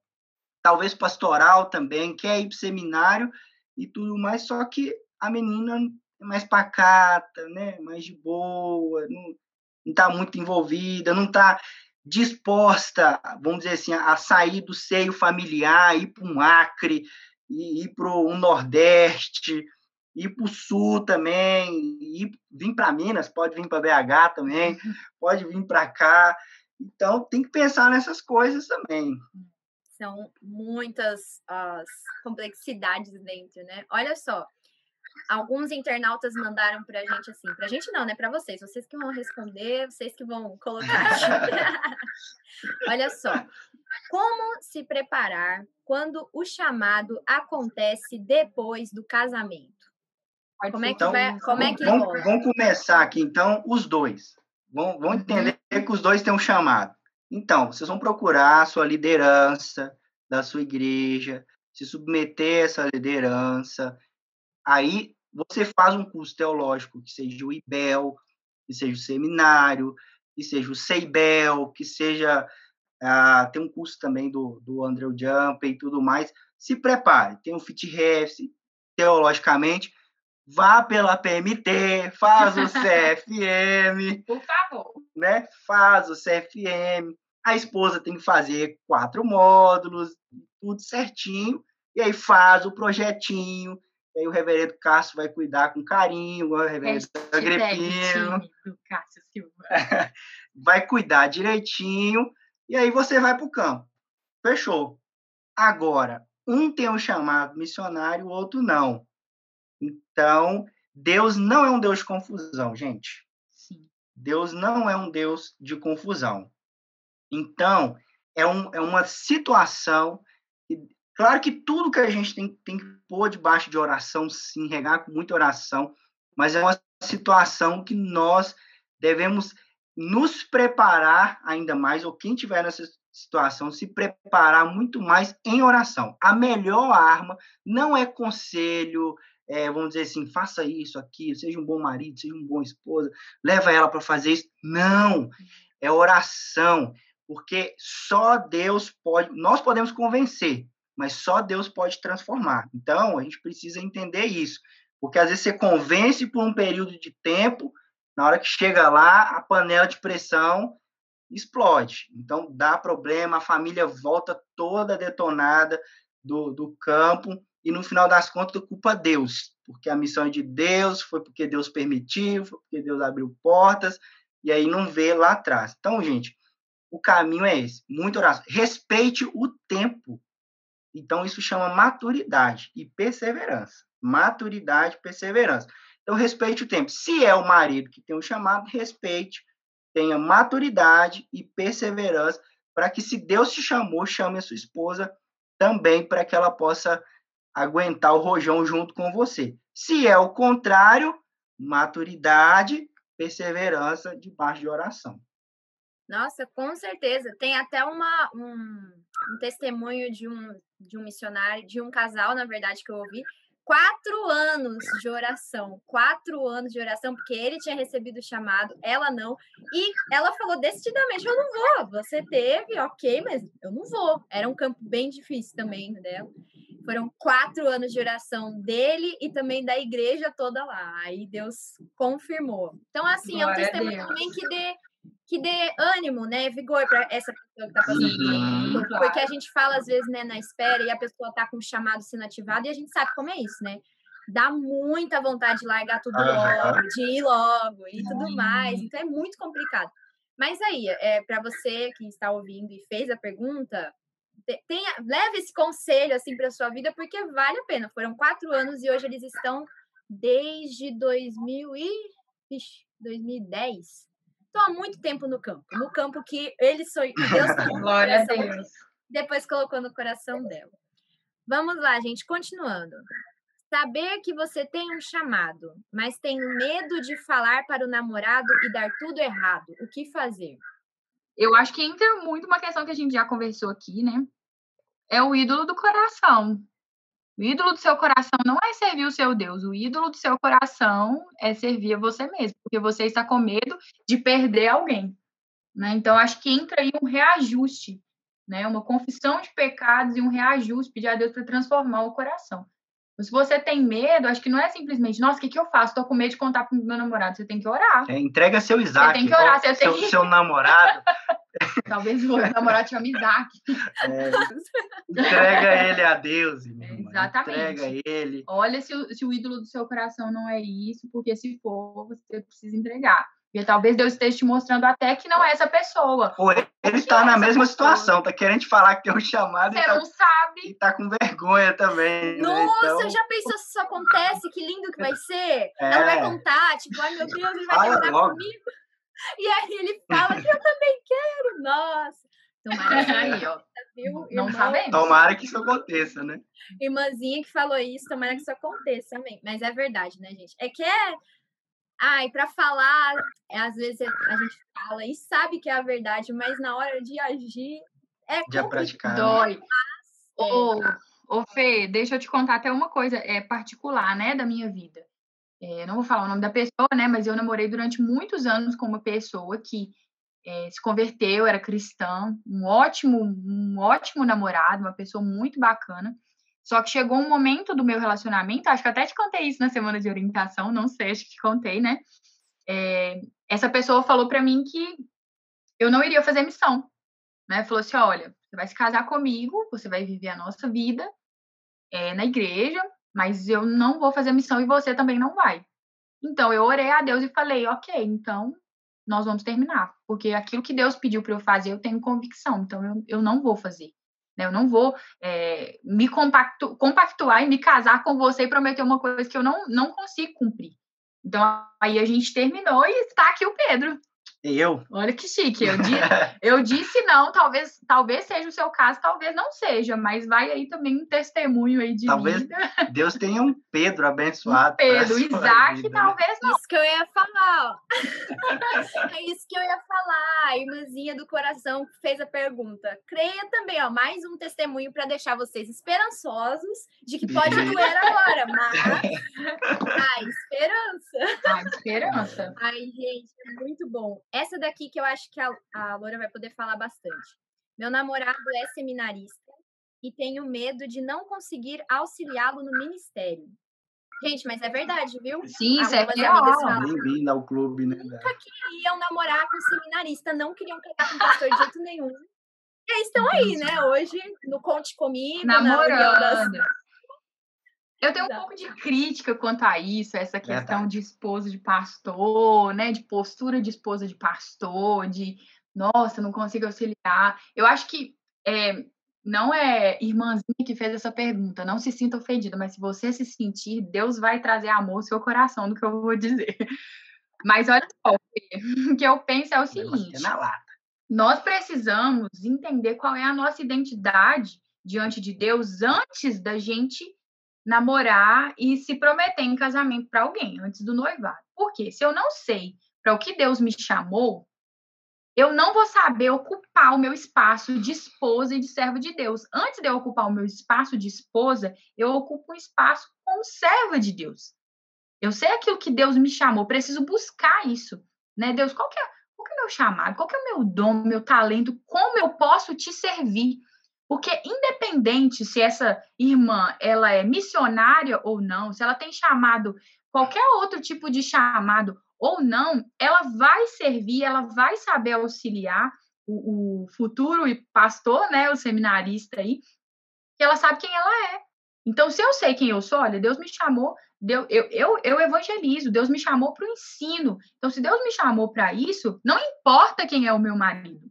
Speaker 2: talvez pastoral também, quer ir para seminário e tudo mais, só que a menina é mais pacata, né? mais de boa, não está muito envolvida, não está disposta, vamos dizer assim, a sair do seio familiar, ir para um Acre, ir para um Nordeste, ir para o sul também, ir, vir para Minas, pode vir para BH também, uhum. pode vir para cá. Então, tem que pensar nessas coisas também.
Speaker 1: São muitas as complexidades dentro, né? Olha só, alguns internautas mandaram para a gente assim, para a gente não, né? Para vocês, vocês que vão responder, vocês que vão colocar. Olha só, como se preparar quando o chamado acontece depois do casamento? Como é que então, vai? Como é que
Speaker 2: vamos, vamos começar aqui, então, os dois. Vão, vão uhum. entender que os dois têm um chamado. Então, vocês vão procurar a sua liderança da sua igreja, se submeter a essa liderança. Aí você faz um curso teológico, que seja o IBEL, que seja o seminário, que seja o CEIBEL, que seja. Uh, tem um curso também do, do Andrew Jump e tudo mais. Se prepare. Tem o FitRef, teologicamente vá pela PMT, faz o CFM.
Speaker 3: Por favor.
Speaker 2: Né? Faz o CFM. A esposa tem que fazer quatro módulos, tudo certinho. E aí faz o projetinho. E aí o reverendo Cássio vai cuidar com carinho, o reverendo Agripino.
Speaker 3: Cássio Silva.
Speaker 2: vai cuidar direitinho. E aí você vai para o campo. Fechou. Agora, um tem um chamado missionário, o outro não. Então, Deus não é um Deus de confusão, gente. Sim. Deus não é um Deus de confusão. Então, é, um, é uma situação. Claro que tudo que a gente tem, tem que pôr debaixo de oração, sim, regar com muita oração, mas é uma situação que nós devemos nos preparar ainda mais, ou quem tiver nessa situação, se preparar muito mais em oração. A melhor arma não é conselho, é, vamos dizer assim, faça isso, aqui, seja um bom marido, seja um bom esposa, leva ela para fazer isso. Não! é oração, porque só Deus pode, nós podemos convencer, mas só Deus pode transformar. Então, a gente precisa entender isso, porque às vezes você convence por um período de tempo, na hora que chega lá, a panela de pressão explode. Então, dá problema, a família volta toda detonada do, do campo, e no final das contas, culpa Deus, porque a missão é de Deus, foi porque Deus permitiu, foi porque Deus abriu portas, e aí não vê lá atrás. Então, gente, o caminho é esse, muito oração. Respeite o tempo. Então, isso chama maturidade e perseverança. Maturidade e perseverança. Então, respeite o tempo. Se é o marido que tem o chamado, respeite, tenha maturidade e perseverança para que, se Deus te chamou, chame a sua esposa também para que ela possa aguentar o rojão junto com você. Se é o contrário, maturidade, perseverança debaixo de oração.
Speaker 1: Nossa, com certeza. Tem até uma, um, um testemunho de um, de um missionário, de um casal, na verdade, que eu ouvi. Quatro anos de oração, quatro anos de oração, porque ele tinha recebido o chamado, ela não. E ela falou decididamente: Eu não vou. Você teve, ok, mas eu não vou. Era um campo bem difícil também dela. Foram quatro anos de oração dele e também da igreja toda lá. Aí Deus confirmou. Então, assim, Glória é um testemunho também que dê, que dê ânimo, né? Vigor para essa pessoa que está passando por isso. Porque a gente fala, às vezes, né, na espera e a pessoa está com o chamado sendo ativado e a gente sabe como é isso, né? Dá muita vontade de largar tudo logo, de ir logo e tudo mais. Então é muito complicado. Mas aí, é, para você que está ouvindo e fez a pergunta, tenha, leve esse conselho assim para sua vida, porque vale a pena. Foram quatro anos e hoje eles estão desde 2000 e, ixi, 2010. Estão há muito tempo no campo. No campo que eles são. Deus
Speaker 3: Glória a Deus.
Speaker 1: Depois colocou no coração dela. Vamos lá, gente, continuando. Saber que você tem um chamado, mas tem medo de falar para o namorado e dar tudo errado. O que fazer?
Speaker 3: Eu acho que entra muito uma questão que a gente já conversou aqui, né? É o ídolo do coração. O ídolo do seu coração não é servir o seu Deus. O ídolo do seu coração é servir a você mesmo, porque você está com medo de perder alguém. Né? Então, acho que entra aí um reajuste, né? uma confissão de pecados e um reajuste, pedir a Deus para transformar o coração. Se você tem medo, acho que não é simplesmente, nossa, o que, que eu faço? Estou com medo de contar para o meu namorado. Você tem que orar.
Speaker 2: É, entrega seu Isaac.
Speaker 3: Você tem que orar. Você
Speaker 2: seu,
Speaker 3: tem
Speaker 2: seu namorado.
Speaker 3: Talvez o namorado chame Isaac.
Speaker 2: É, entrega ele a Deus, irmão.
Speaker 3: Exatamente.
Speaker 2: Entrega ele.
Speaker 3: Olha se se o ídolo do seu coração não é isso, porque se for, você precisa entregar. Porque talvez Deus esteja te mostrando até que não é essa pessoa.
Speaker 2: Pô, ele está na mesma pessoa. situação, tá querendo te falar que tem um chamado
Speaker 3: Você
Speaker 2: e
Speaker 3: tá, não sabe.
Speaker 2: E tá com vergonha também.
Speaker 1: Né? Nossa, né? então... já pensou se isso acontece? Que lindo que vai ser? É. Ela vai contar, tipo, ai meu Deus, ele vai terminar comigo. E aí ele fala que eu também quero. Nossa. Tomara que
Speaker 3: aí, ó.
Speaker 1: Viu?
Speaker 3: Não sabemos.
Speaker 2: Tomara que isso aconteça, né?
Speaker 1: Irmãzinha que falou isso, tomara que isso aconteça também. Mas é verdade, né, gente? É que é Ai, para falar, é, às vezes a gente fala e sabe que é a verdade, mas na hora de agir é
Speaker 2: de praticar. Né?
Speaker 3: Dói. Ô, ô, Fê, deixa eu te contar até uma coisa é particular, né, da minha vida. É, não vou falar o nome da pessoa, né, mas eu namorei durante muitos anos com uma pessoa que é, se converteu, era cristã, um ótimo, um ótimo namorado, uma pessoa muito bacana. Só que chegou um momento do meu relacionamento, acho que até te contei isso na semana de orientação, não sei, acho que te contei, né? É, essa pessoa falou para mim que eu não iria fazer missão, né? Falou assim: olha, você vai se casar comigo, você vai viver a nossa vida é, na igreja, mas eu não vou fazer missão e você também não vai. Então eu orei a Deus e falei: ok, então nós vamos terminar, porque aquilo que Deus pediu para eu fazer, eu tenho convicção, então eu, eu não vou fazer. Né? Eu não vou é, me compactu, compactuar e me casar com você e prometer uma coisa que eu não, não consigo cumprir. Então, aí a gente terminou e está aqui o Pedro.
Speaker 2: Eu?
Speaker 3: Olha que chique. Eu, di, eu disse não, talvez, talvez seja o seu caso, talvez não seja, mas vai aí também um testemunho aí de
Speaker 2: talvez
Speaker 3: vida.
Speaker 2: Deus tenha um Pedro abençoado.
Speaker 3: Um Pedro, Isaac, vida, né? talvez né?
Speaker 1: não. Isso que eu ia falar, ó. é isso que eu ia falar. A irmãzinha do coração fez a pergunta. Creia também, ó, mais um testemunho para deixar vocês esperançosos de que pode doer agora, mas a esperança.
Speaker 3: A esperança.
Speaker 1: Ai, gente, é muito bom Essa daqui que eu acho que a, a Laura vai poder falar bastante. Meu namorado é seminarista e tenho medo de não conseguir auxiliá-lo no ministério. Gente, mas é verdade, viu?
Speaker 3: Sim, isso é real.
Speaker 2: Bem-vindo ao clube, né?
Speaker 1: Nunca queriam namorar com seminarista, não queriam casar com pastor de jeito nenhum. E aí estão aí, né? Hoje, no Conte Comigo.
Speaker 3: Namorando. Das... Eu tenho um pouco de crítica quanto a isso, essa questão de esposa de pastor, né? De postura de esposa de pastor, de nossa, não consigo auxiliar. Eu acho que é, não é irmãzinha que fez essa pergunta, não se sinta ofendida, mas se você se sentir, Deus vai trazer amor ao seu coração do que eu vou dizer. Mas olha só, o que eu penso é o seguinte: nós precisamos entender qual é a nossa identidade diante de Deus antes da gente namorar e se prometer em casamento para alguém, antes do noivado. Por quê? Se eu não sei para o que Deus me chamou, eu não vou saber ocupar o meu espaço de esposa e de servo de Deus. Antes de eu ocupar o meu espaço de esposa, eu ocupo um espaço como serva de Deus. Eu sei aquilo que Deus me chamou, preciso buscar isso, né? Deus, qual que é, qual que é o meu chamado? Qual que é o meu dom, meu talento? Como eu posso te servir? Porque independente se essa irmã ela é missionária ou não, se ela tem chamado qualquer outro tipo de chamado ou não, ela vai servir, ela vai saber auxiliar o, o futuro pastor, né, o seminarista aí, que ela sabe quem ela é. Então, se eu sei quem eu sou, olha, Deus me chamou, eu, eu, eu evangelizo, Deus me chamou para o ensino. Então, se Deus me chamou para isso, não importa quem é o meu marido.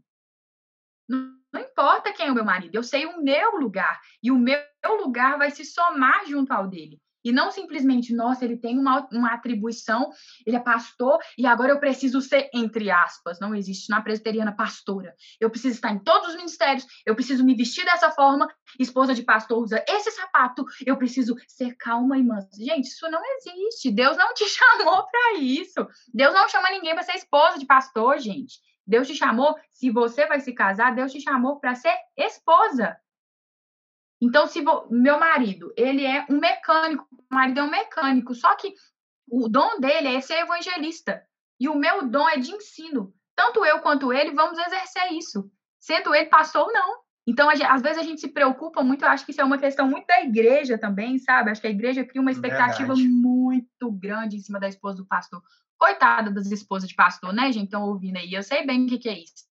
Speaker 3: Não, não importa quem é o meu marido, eu sei o meu lugar. E o meu lugar vai se somar junto ao dele. E não simplesmente, nossa, ele tem uma, uma atribuição, ele é pastor, e agora eu preciso ser, entre aspas, não existe na presbiteriana pastora. Eu preciso estar em todos os ministérios, eu preciso me vestir dessa forma, esposa de pastor usa esse sapato, eu preciso ser calma e mansa. Gente, isso não existe. Deus não te chamou para isso. Deus não chama ninguém para ser esposa de pastor, gente. Deus te chamou, se você vai se casar, Deus te chamou para ser esposa. Então, se meu marido, ele é um mecânico, o marido é um mecânico, só que o dom dele é ser evangelista. E o meu dom é de ensino. Tanto eu quanto ele vamos exercer isso. Sendo ele pastor ou não. Então, gente, às vezes a gente se preocupa muito, eu acho que isso é uma questão muito da igreja também, sabe? Acho que a igreja cria uma expectativa Verdade. muito grande em cima da esposa do pastor. Coitada das esposas de pastor, né, gente? Estão ouvindo aí. Eu sei bem o que, que é isso.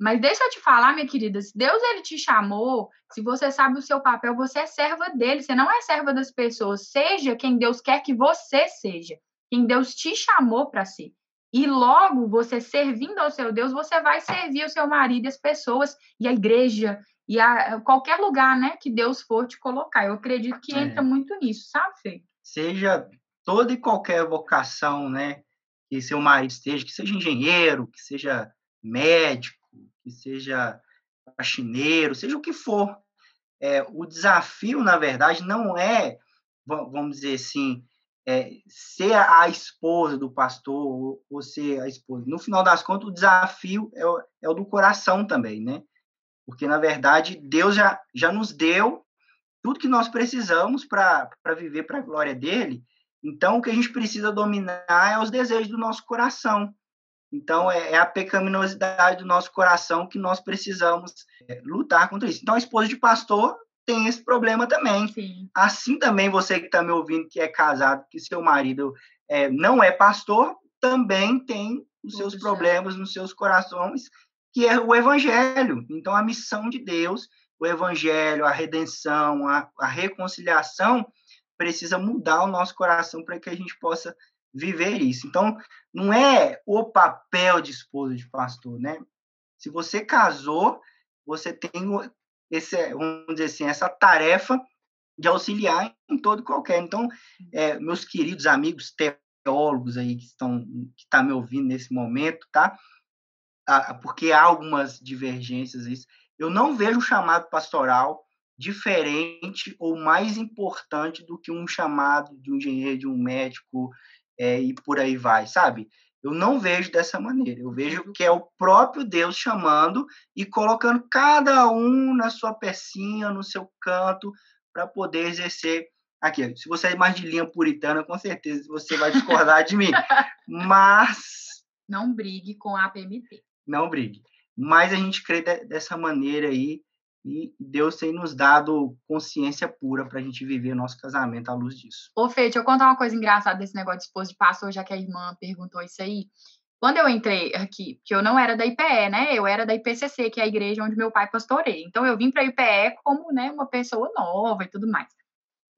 Speaker 3: Mas deixa eu te falar, minha querida, se Deus ele te chamou, se você sabe o seu papel, você é serva dele, você não é serva das pessoas. Seja quem Deus quer que você seja, quem Deus te chamou para ser. E logo, você servindo ao seu Deus, você vai servir o seu marido e as pessoas, e a igreja, e a, qualquer lugar né, que Deus for te colocar. Eu acredito que é. entra muito nisso, sabe, Fê?
Speaker 2: Seja toda e qualquer vocação, né? Que seu marido esteja, que seja engenheiro, que seja médico, que seja faxineiro, seja o que for. É, o desafio, na verdade, não é, vamos dizer assim, é, ser a esposa do pastor ou, ou, ser a esposa. No final das contas, o desafio é o, é o do coração também, né? Porque, na verdade, Deus já, já nos deu tudo que nós precisamos para viver para a glória dele. Então, o que a gente precisa dominar é os desejos do nosso coração. Então, é, é, a pecaminosidade do nosso coração que nós precisamos é, lutar contra isso. Então, a esposa de pastor tem esse problema também. Sim. Assim também, você que está me ouvindo, que é casado, que seu marido é, não é pastor, também tem os seus problemas nos seus corações, que é o evangelho. Então, a missão de Deus, o evangelho, a redenção, a, a reconciliação, precisa mudar o nosso coração para que a gente possa viver isso. Então, não é o papel de esposa de pastor, né? Se você casou, você tem esse, vamos dizer assim, essa tarefa de auxiliar em todo qualquer. Então, é, meus queridos amigos teólogos aí que estão que tá me ouvindo nesse momento, tá? Ah, porque há algumas divergências isso. Eu não vejo o chamado pastoral diferente ou mais importante do que um chamado de um engenheiro, de um médico, é, e por aí vai, sabe? Eu não vejo dessa maneira. Eu vejo que é o próprio Deus chamando e colocando cada um na sua pecinha, no seu canto, para poder exercer aqui. Se você é mais de linha puritana, com certeza você vai discordar de mim. Mas
Speaker 3: não brigue com a PMT.
Speaker 2: Não brigue. Mas a gente crê de, dessa maneira aí e Deus tem nos dado consciência pura para a gente viver nosso casamento à luz disso.
Speaker 3: Ô, Fê, deixa eu contar uma coisa engraçada desse negócio de esposo de pastor, já que a irmã perguntou isso aí. Quando eu entrei aqui, que eu não era da IPE, né? Eu era da IPCC, que é a igreja onde meu pai pastoreia. Então eu vim para a IPE como, né, uma pessoa nova e tudo mais.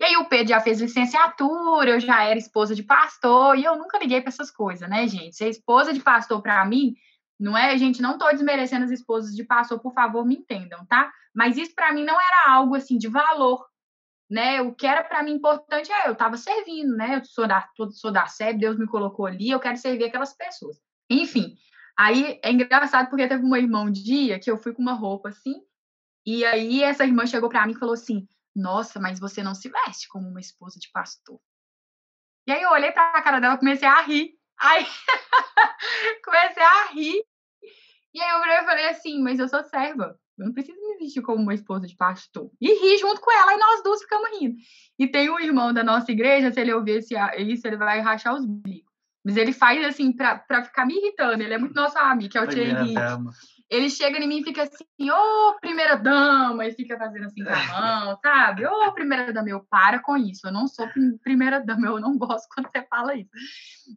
Speaker 3: E aí o Pedro já fez licenciatura, eu já era esposa de pastor, e eu nunca liguei para essas coisas, né, gente? Ser esposa de pastor para mim não é, gente, não tô desmerecendo as esposas de pastor, por favor, me entendam, tá? Mas isso para mim não era algo assim de valor, né? O que era para mim importante é eu estava servindo, né? Eu sou da sou da SEB, Deus me colocou ali, eu quero servir aquelas pessoas. Enfim, aí é engraçado porque teve uma irmã um dia que eu fui com uma roupa assim, e aí essa irmã chegou para mim e falou assim: "Nossa, mas você não se veste como uma esposa de pastor". E aí eu olhei para a cara dela, comecei a rir. Aí comecei a rir. E aí eu falei assim, mas eu sou serva. Eu não preciso me vestir como uma esposa de pastor. E ri junto com ela, e nós duas ficamos rindo. E tem um irmão da nossa igreja, se ele ouvir esse, isso, ele vai rachar os bicos. Mas ele faz assim pra, pra ficar me irritando. Ele é muito nosso amigo, que é o Thierry. Ele chega em mim e fica assim, ô, oh, primeira dama, e fica fazendo assim com a mão, sabe? Ô, oh, primeira dama, eu para com isso. Eu não sou primeira dama, eu não gosto quando você fala isso.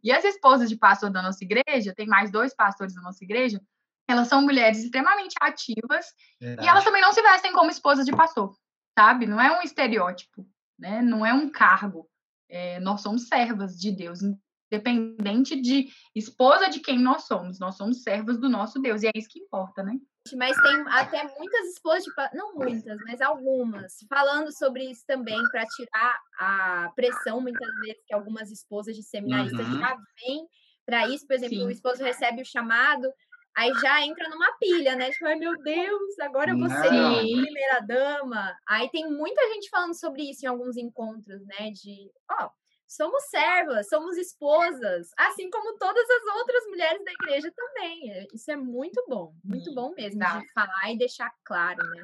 Speaker 3: E as esposas de pastor da nossa igreja, tem mais dois pastores da nossa igreja, elas são mulheres extremamente ativas Verdade. e elas também não se vestem como esposas de pastor, sabe? Não é um estereótipo, né? Não é um cargo. É, nós somos servas de Deus, independente de esposa de quem nós somos. Nós somos servas do nosso Deus e é isso que importa, né?
Speaker 1: Mas tem até muitas esposas de não muitas, mas algumas, falando sobre isso também para tirar a pressão muitas vezes que algumas esposas de seminaristas uhum. já vêm para isso, por exemplo, Sim. o esposo recebe o chamado, aí já entra numa pilha, né? Tipo, ai meu Deus, agora eu vou ser primeira dama. Aí tem muita gente falando sobre isso em alguns encontros, né? De, ó, somos servas, somos esposas, assim como todas as outras mulheres da igreja também. É, isso é muito bom, muito bom mesmo tá. de falar e deixar claro, né?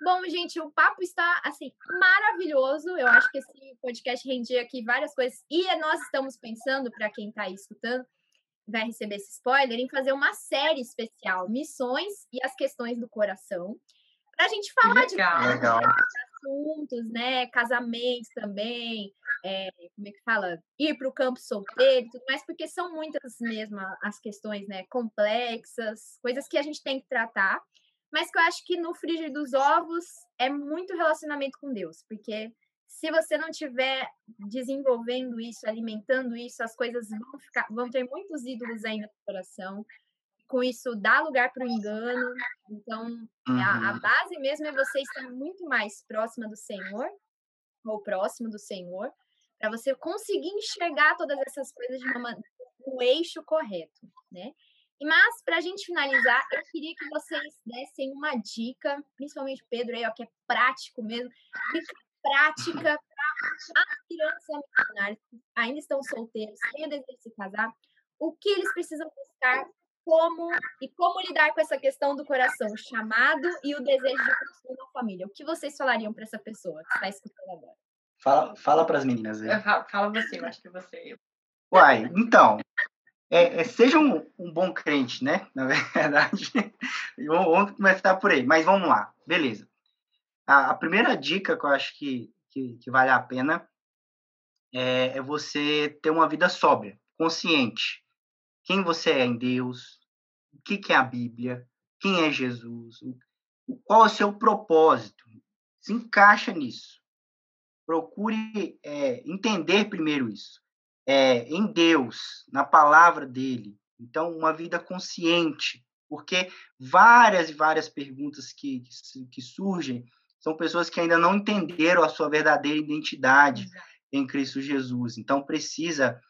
Speaker 1: Bom, gente, o papo está assim maravilhoso. Eu acho que esse podcast rendia aqui várias coisas e nós estamos pensando para quem está aí escutando vai receber esse spoiler, em fazer uma série especial, Missões e as Questões do Coração, para a gente falar
Speaker 2: legal, de
Speaker 1: legal. assuntos, né? Casamentos também, é, como é que fala? Ir para o campo solteiro e tudo mais, porque são muitas mesmo as questões, né? Complexas, coisas que a gente tem que tratar, mas que eu acho que no frigir dos ovos é muito relacionamento com Deus, porque se você não estiver desenvolvendo isso, alimentando isso, as coisas vão ficar, vão ter muitos ídolos aí no coração. Com isso, dá lugar para o engano. Então, uhum. a, a, uhum. base mesmo é você estar muito mais próxima do Senhor, ou próximo do Senhor, para você conseguir enxergar todas essas coisas de uma, no eixo correto, né? E mas para a gente finalizar, eu queria que vocês dessem uma dica, principalmente Pedro aí, ó, que é prático mesmo, dica prática para aspirantes a missionários que ainda estão solteiros, têm o desejo de se casar, o que eles precisam buscar, como e como lidar com essa questão do coração, o chamado e o desejo de construir uma família. O que vocês falariam para essa pessoa que está escutando agora?
Speaker 2: Fala, fala para as meninas aí.
Speaker 3: Fala você, eu acho que você.
Speaker 2: Uai, então, é, é, seja um, um, bom crente, né? Na verdade, vamos começar por aí. Mas vamos lá, beleza. A, a primeira dica que eu acho que, que, que vale a pena é, é, você ter uma vida sóbria, consciente. Quem você é em Deus, o que, que é a Bíblia, quem é Jesus, o, qual é o seu propósito. Se encaixa nisso. Procure é, entender primeiro isso. É, em Deus, na palavra dele. Então, uma vida consciente, porque várias e várias perguntas que, que, que surgem são pessoas que ainda não entenderam a sua verdadeira identidade em Cristo Jesus. Então, precisa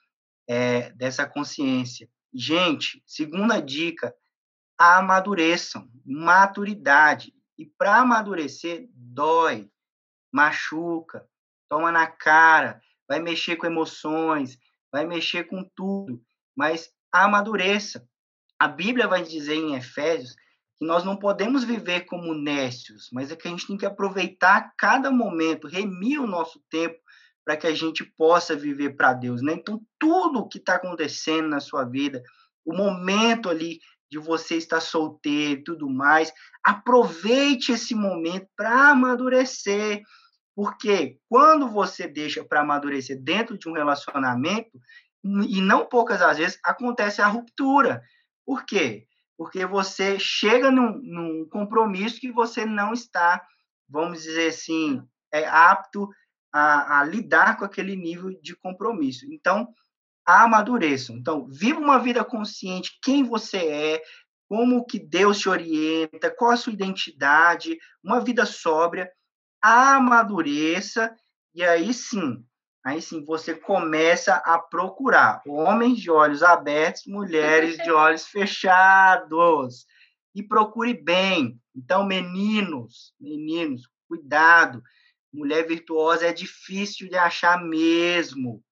Speaker 2: é, dessa consciência. Gente, segunda dica, amadureçam, maturidade. E para amadurecer, dói, machuca, toma na cara, vai mexer com emoções, vai mexer com tudo, mas amadureça. A Bíblia vai dizer em Efésios que nós não podemos viver como nécios, mas é que a gente tem que aproveitar cada momento, remir o nosso tempo para que a gente possa viver para Deus, né? Então, tudo que está acontecendo na sua vida, o momento ali de você estar solteiro e tudo mais. Aproveite esse momento para amadurecer, porque quando você deixa para amadurecer dentro de um relacionamento, e não poucas às vezes, acontece a ruptura. Por quê? Porque você chega num, num compromisso que você não está, vamos dizer assim, é apto a, a lidar com aquele nível de compromisso. Então, amadureçam. Então, viva uma vida consciente, quem você é, como que Deus te orienta, qual a sua identidade, uma vida sóbria, amadureça, e aí sim, aí sim você começa a procurar homens de olhos abertos, mulheres de olhos fechados. E procure bem. Então, meninos, meninos, cuidado. Mulher virtuosa é difícil de achar mesmo.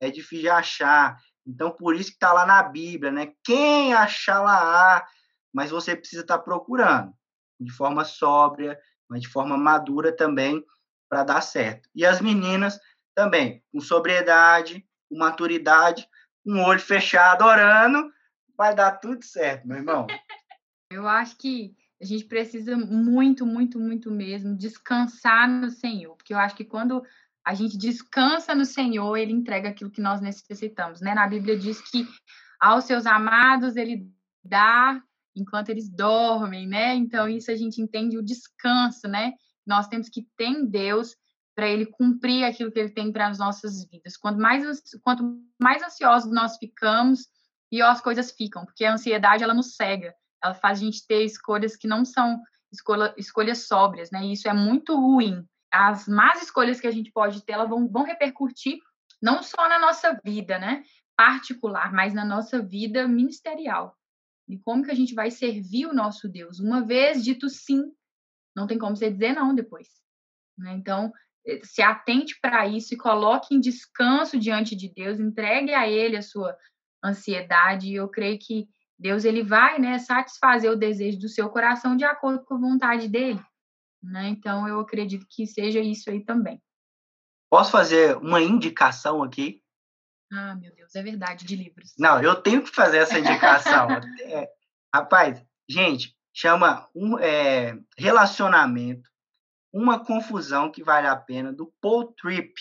Speaker 2: É difícil de achar. Então, por isso que está lá na Bíblia, né? Quem achar lá, mas você precisa estar tá procurando de forma sóbria, mas de forma madura também para dar certo. E as meninas também, com sobriedade, com maturidade, com o olho fechado, orando, vai dar tudo certo, meu irmão.
Speaker 3: Eu acho que a gente precisa muito, muito, muito mesmo descansar no Senhor, porque eu acho que quando a gente descansa no Senhor, ele entrega aquilo que nós necessitamos, né? Na Bíblia diz que aos seus amados ele dá enquanto eles dormem, né? Então isso a gente entende o descanso, né? Nós temos que ter em Deus para ele cumprir aquilo que ele tem para as nossas vidas. Quanto mais quanto mais ansiosos nós ficamos, pior as coisas ficam, porque a ansiedade ela nos cega, ela faz a gente ter escolhas que não são escolha, escolhas sóbrias, né? E isso é muito ruim. As más escolhas que a gente pode ter, elas vão, vão repercutir não só na nossa vida, né? Particular, mas na nossa vida ministerial. E como que a gente vai servir o nosso Deus? Uma vez dito sim, não tem como você dizer não depois. Né? Então, se atente para isso e coloque em descanso diante de Deus, entregue a Ele a sua ansiedade. E eu creio que Deus ele vai né, satisfazer o desejo do seu coração de acordo com a vontade dele. Né? Então, eu acredito que seja isso aí também.
Speaker 2: Posso fazer uma indicação aqui?
Speaker 3: Ah, meu Deus, é verdade, de livros.
Speaker 2: Não, eu tenho que fazer essa indicação. é, rapaz, gente, chama um é, relacionamento, uma confusão que vale a pena, do Paul Tripp.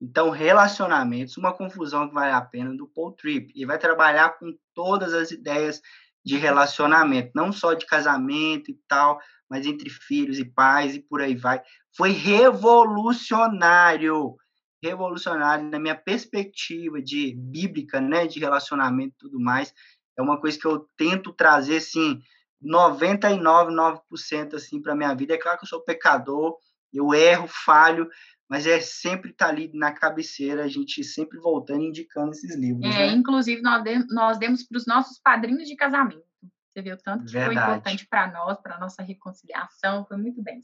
Speaker 2: Então, relacionamentos, uma confusão que vale a pena, do Paul Tripp. E vai trabalhar com todas as ideias de relacionamento, não só de casamento e tal, mas entre filhos e pais e por aí vai. Foi revolucionário revolucionário na minha perspectiva de bíblica, né, de relacionamento e tudo mais. É uma coisa que eu tento trazer assim 99,9% assim para minha vida. É claro que eu sou pecador, eu erro, falho, mas é sempre estar tá ali na cabeceira, a gente sempre voltando indicando esses livros.
Speaker 3: É, né? inclusive nós, de, nós demos para os nossos padrinhos de casamento. Você viu tanto que Verdade. foi importante para nós, para nossa reconciliação, foi muito bem.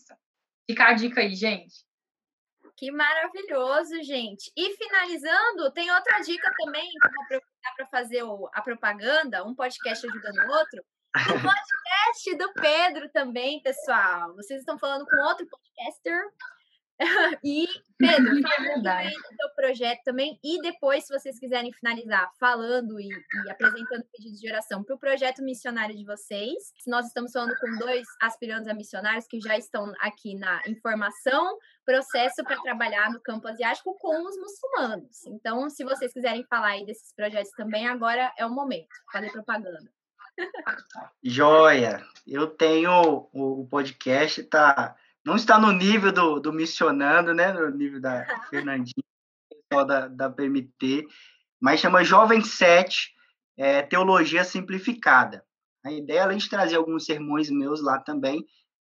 Speaker 3: Fica a dica aí, gente.
Speaker 1: Que maravilhoso, gente. E finalizando, tem outra dica também que vou aproveitar para fazer o, a propaganda, um podcast ajudando o outro. O podcast do Pedro também, pessoal. Vocês estão falando com outro podcaster e, Pedro, fala é do seu projeto também. E depois, se vocês quiserem finalizar falando e, e apresentando pedidos de oração para o projeto missionário de vocês, nós estamos falando com dois aspirantes a missionários que já estão aqui na informação, processo para trabalhar no campo asiático com os muçulmanos. Então, se vocês quiserem falar aí desses projetos também, agora é o momento. Fazer propaganda.
Speaker 2: Joia! Eu tenho o podcast, tá não está no nível do, do missionando, né? No nível da Fernandinha, pessoal da, da PMT, mas chama Jovem 7, é, Teologia Simplificada. A ideia, além de trazer alguns sermões meus lá também,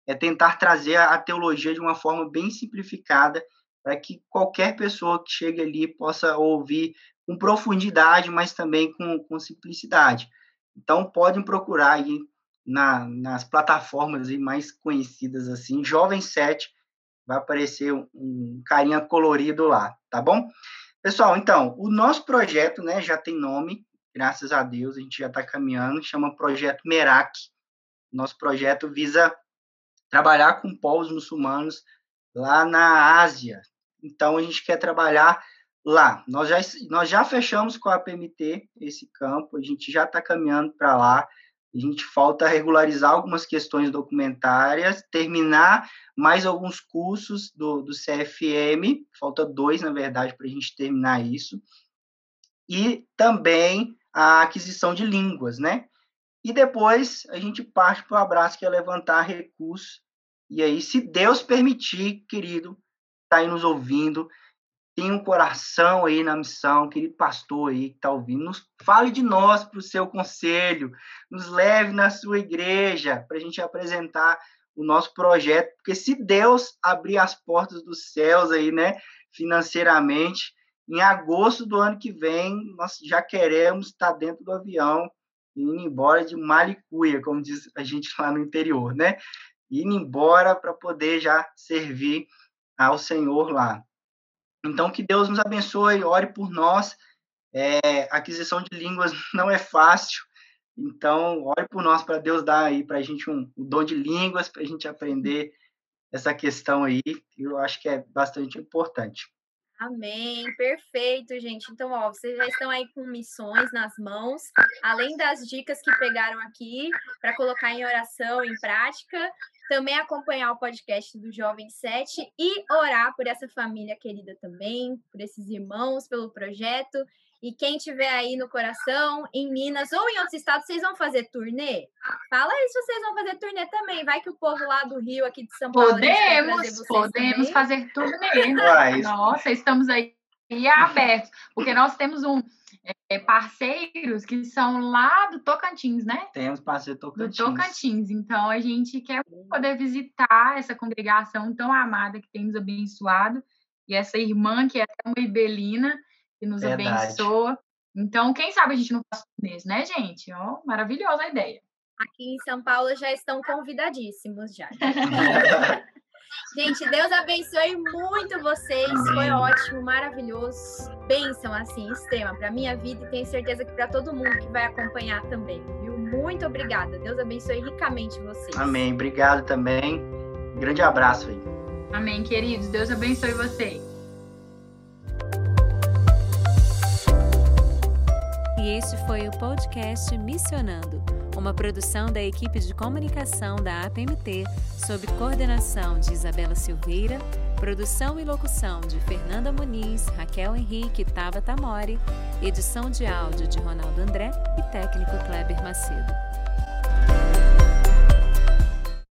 Speaker 2: é tentar trazer a teologia de uma forma bem simplificada, para que qualquer pessoa que chegue ali possa ouvir com profundidade, mas também com, com simplicidade. Então, podem procurar aí na, nas plataformas mais conhecidas assim, Jovem 7, vai aparecer um carinha colorido lá, tá bom? Pessoal, então, o nosso projeto, né, já tem nome, graças a Deus, a gente já está caminhando, chama Projeto Merak. Nosso projeto visa trabalhar com povos muçulmanos lá na Ásia. Então, a gente quer trabalhar lá. Nós já, nós já fechamos com a PMT esse campo, a gente já está caminhando para lá. A gente falta regularizar algumas questões documentárias, terminar mais alguns cursos do, do CFM, falta dois, na verdade, para a gente terminar isso, e também a aquisição de línguas, né? E depois a gente parte para o abraço, que é levantar recursos. E aí, se Deus permitir, querido, está aí nos ouvindo, tem um coração aí na missão, querido pastor aí que está ouvindo, nos fale de nós para o seu conselho, nos leve na sua igreja para a gente apresentar o nosso projeto, porque se Deus abrir as portas dos céus aí, né, financeiramente, em agosto do ano que vem, nós já queremos estar tá dentro do avião, indo embora de Malicuia, como diz a gente lá no interior, né? Indo embora para poder já servir ao Senhor lá. Então, que Deus nos abençoe, ore por nós. É, aquisição de línguas não é fácil, então ore por nós para Deus dar aí para a gente um, um dom de línguas, para a gente aprender essa questão aí, eu acho que é bastante importante.
Speaker 1: Amém, perfeito, gente. Então, ó, vocês já estão aí com missões nas mãos, além das dicas que pegaram aqui para colocar em oração, em prática, também acompanhar o podcast do Jovem 7 e orar por essa família querida também, por esses irmãos, pelo projeto. E quem tiver aí no coração, em Minas ou em outros estados, vocês vão fazer turnê? Fala aí se vocês vão fazer turnê também. Vai que o povo lá do Rio, aqui de São Paulo.
Speaker 3: Podemos, podemos também. fazer turnê. Nossa, estamos aí abertos. Porque nós temos um é, parceiros que são lá do Tocantins, né?
Speaker 2: Temos parceiro Tocantins.
Speaker 3: Do Tocantins. Então, a gente quer poder visitar essa congregação tão amada que tem nos abençoado. E essa irmã que é uma ibelina, que nos Verdade. abençoa. Então, quem sabe a gente não faz turnês, né, gente? Ó, maravilhosa a ideia.
Speaker 1: Aqui em São Paulo já estão convidadíssimos já. Gente, Deus abençoe muito vocês. Amém. Foi ótimo, maravilhoso. Bênção, assim, extrema para minha vida e tenho certeza que para todo mundo que vai acompanhar também, viu? Muito obrigada. Deus abençoe ricamente vocês.
Speaker 2: Amém. Obrigado também. Um grande abraço aí.
Speaker 3: Amém, queridos. Deus abençoe vocês.
Speaker 4: E este foi o podcast Missionando uma produção da equipe de comunicação da APMT, sob coordenação de Isabela Silveira, produção e locução de Fernanda Muniz, Raquel Henrique e Tabata edição de áudio de Ronaldo André e técnico Kleber Macedo.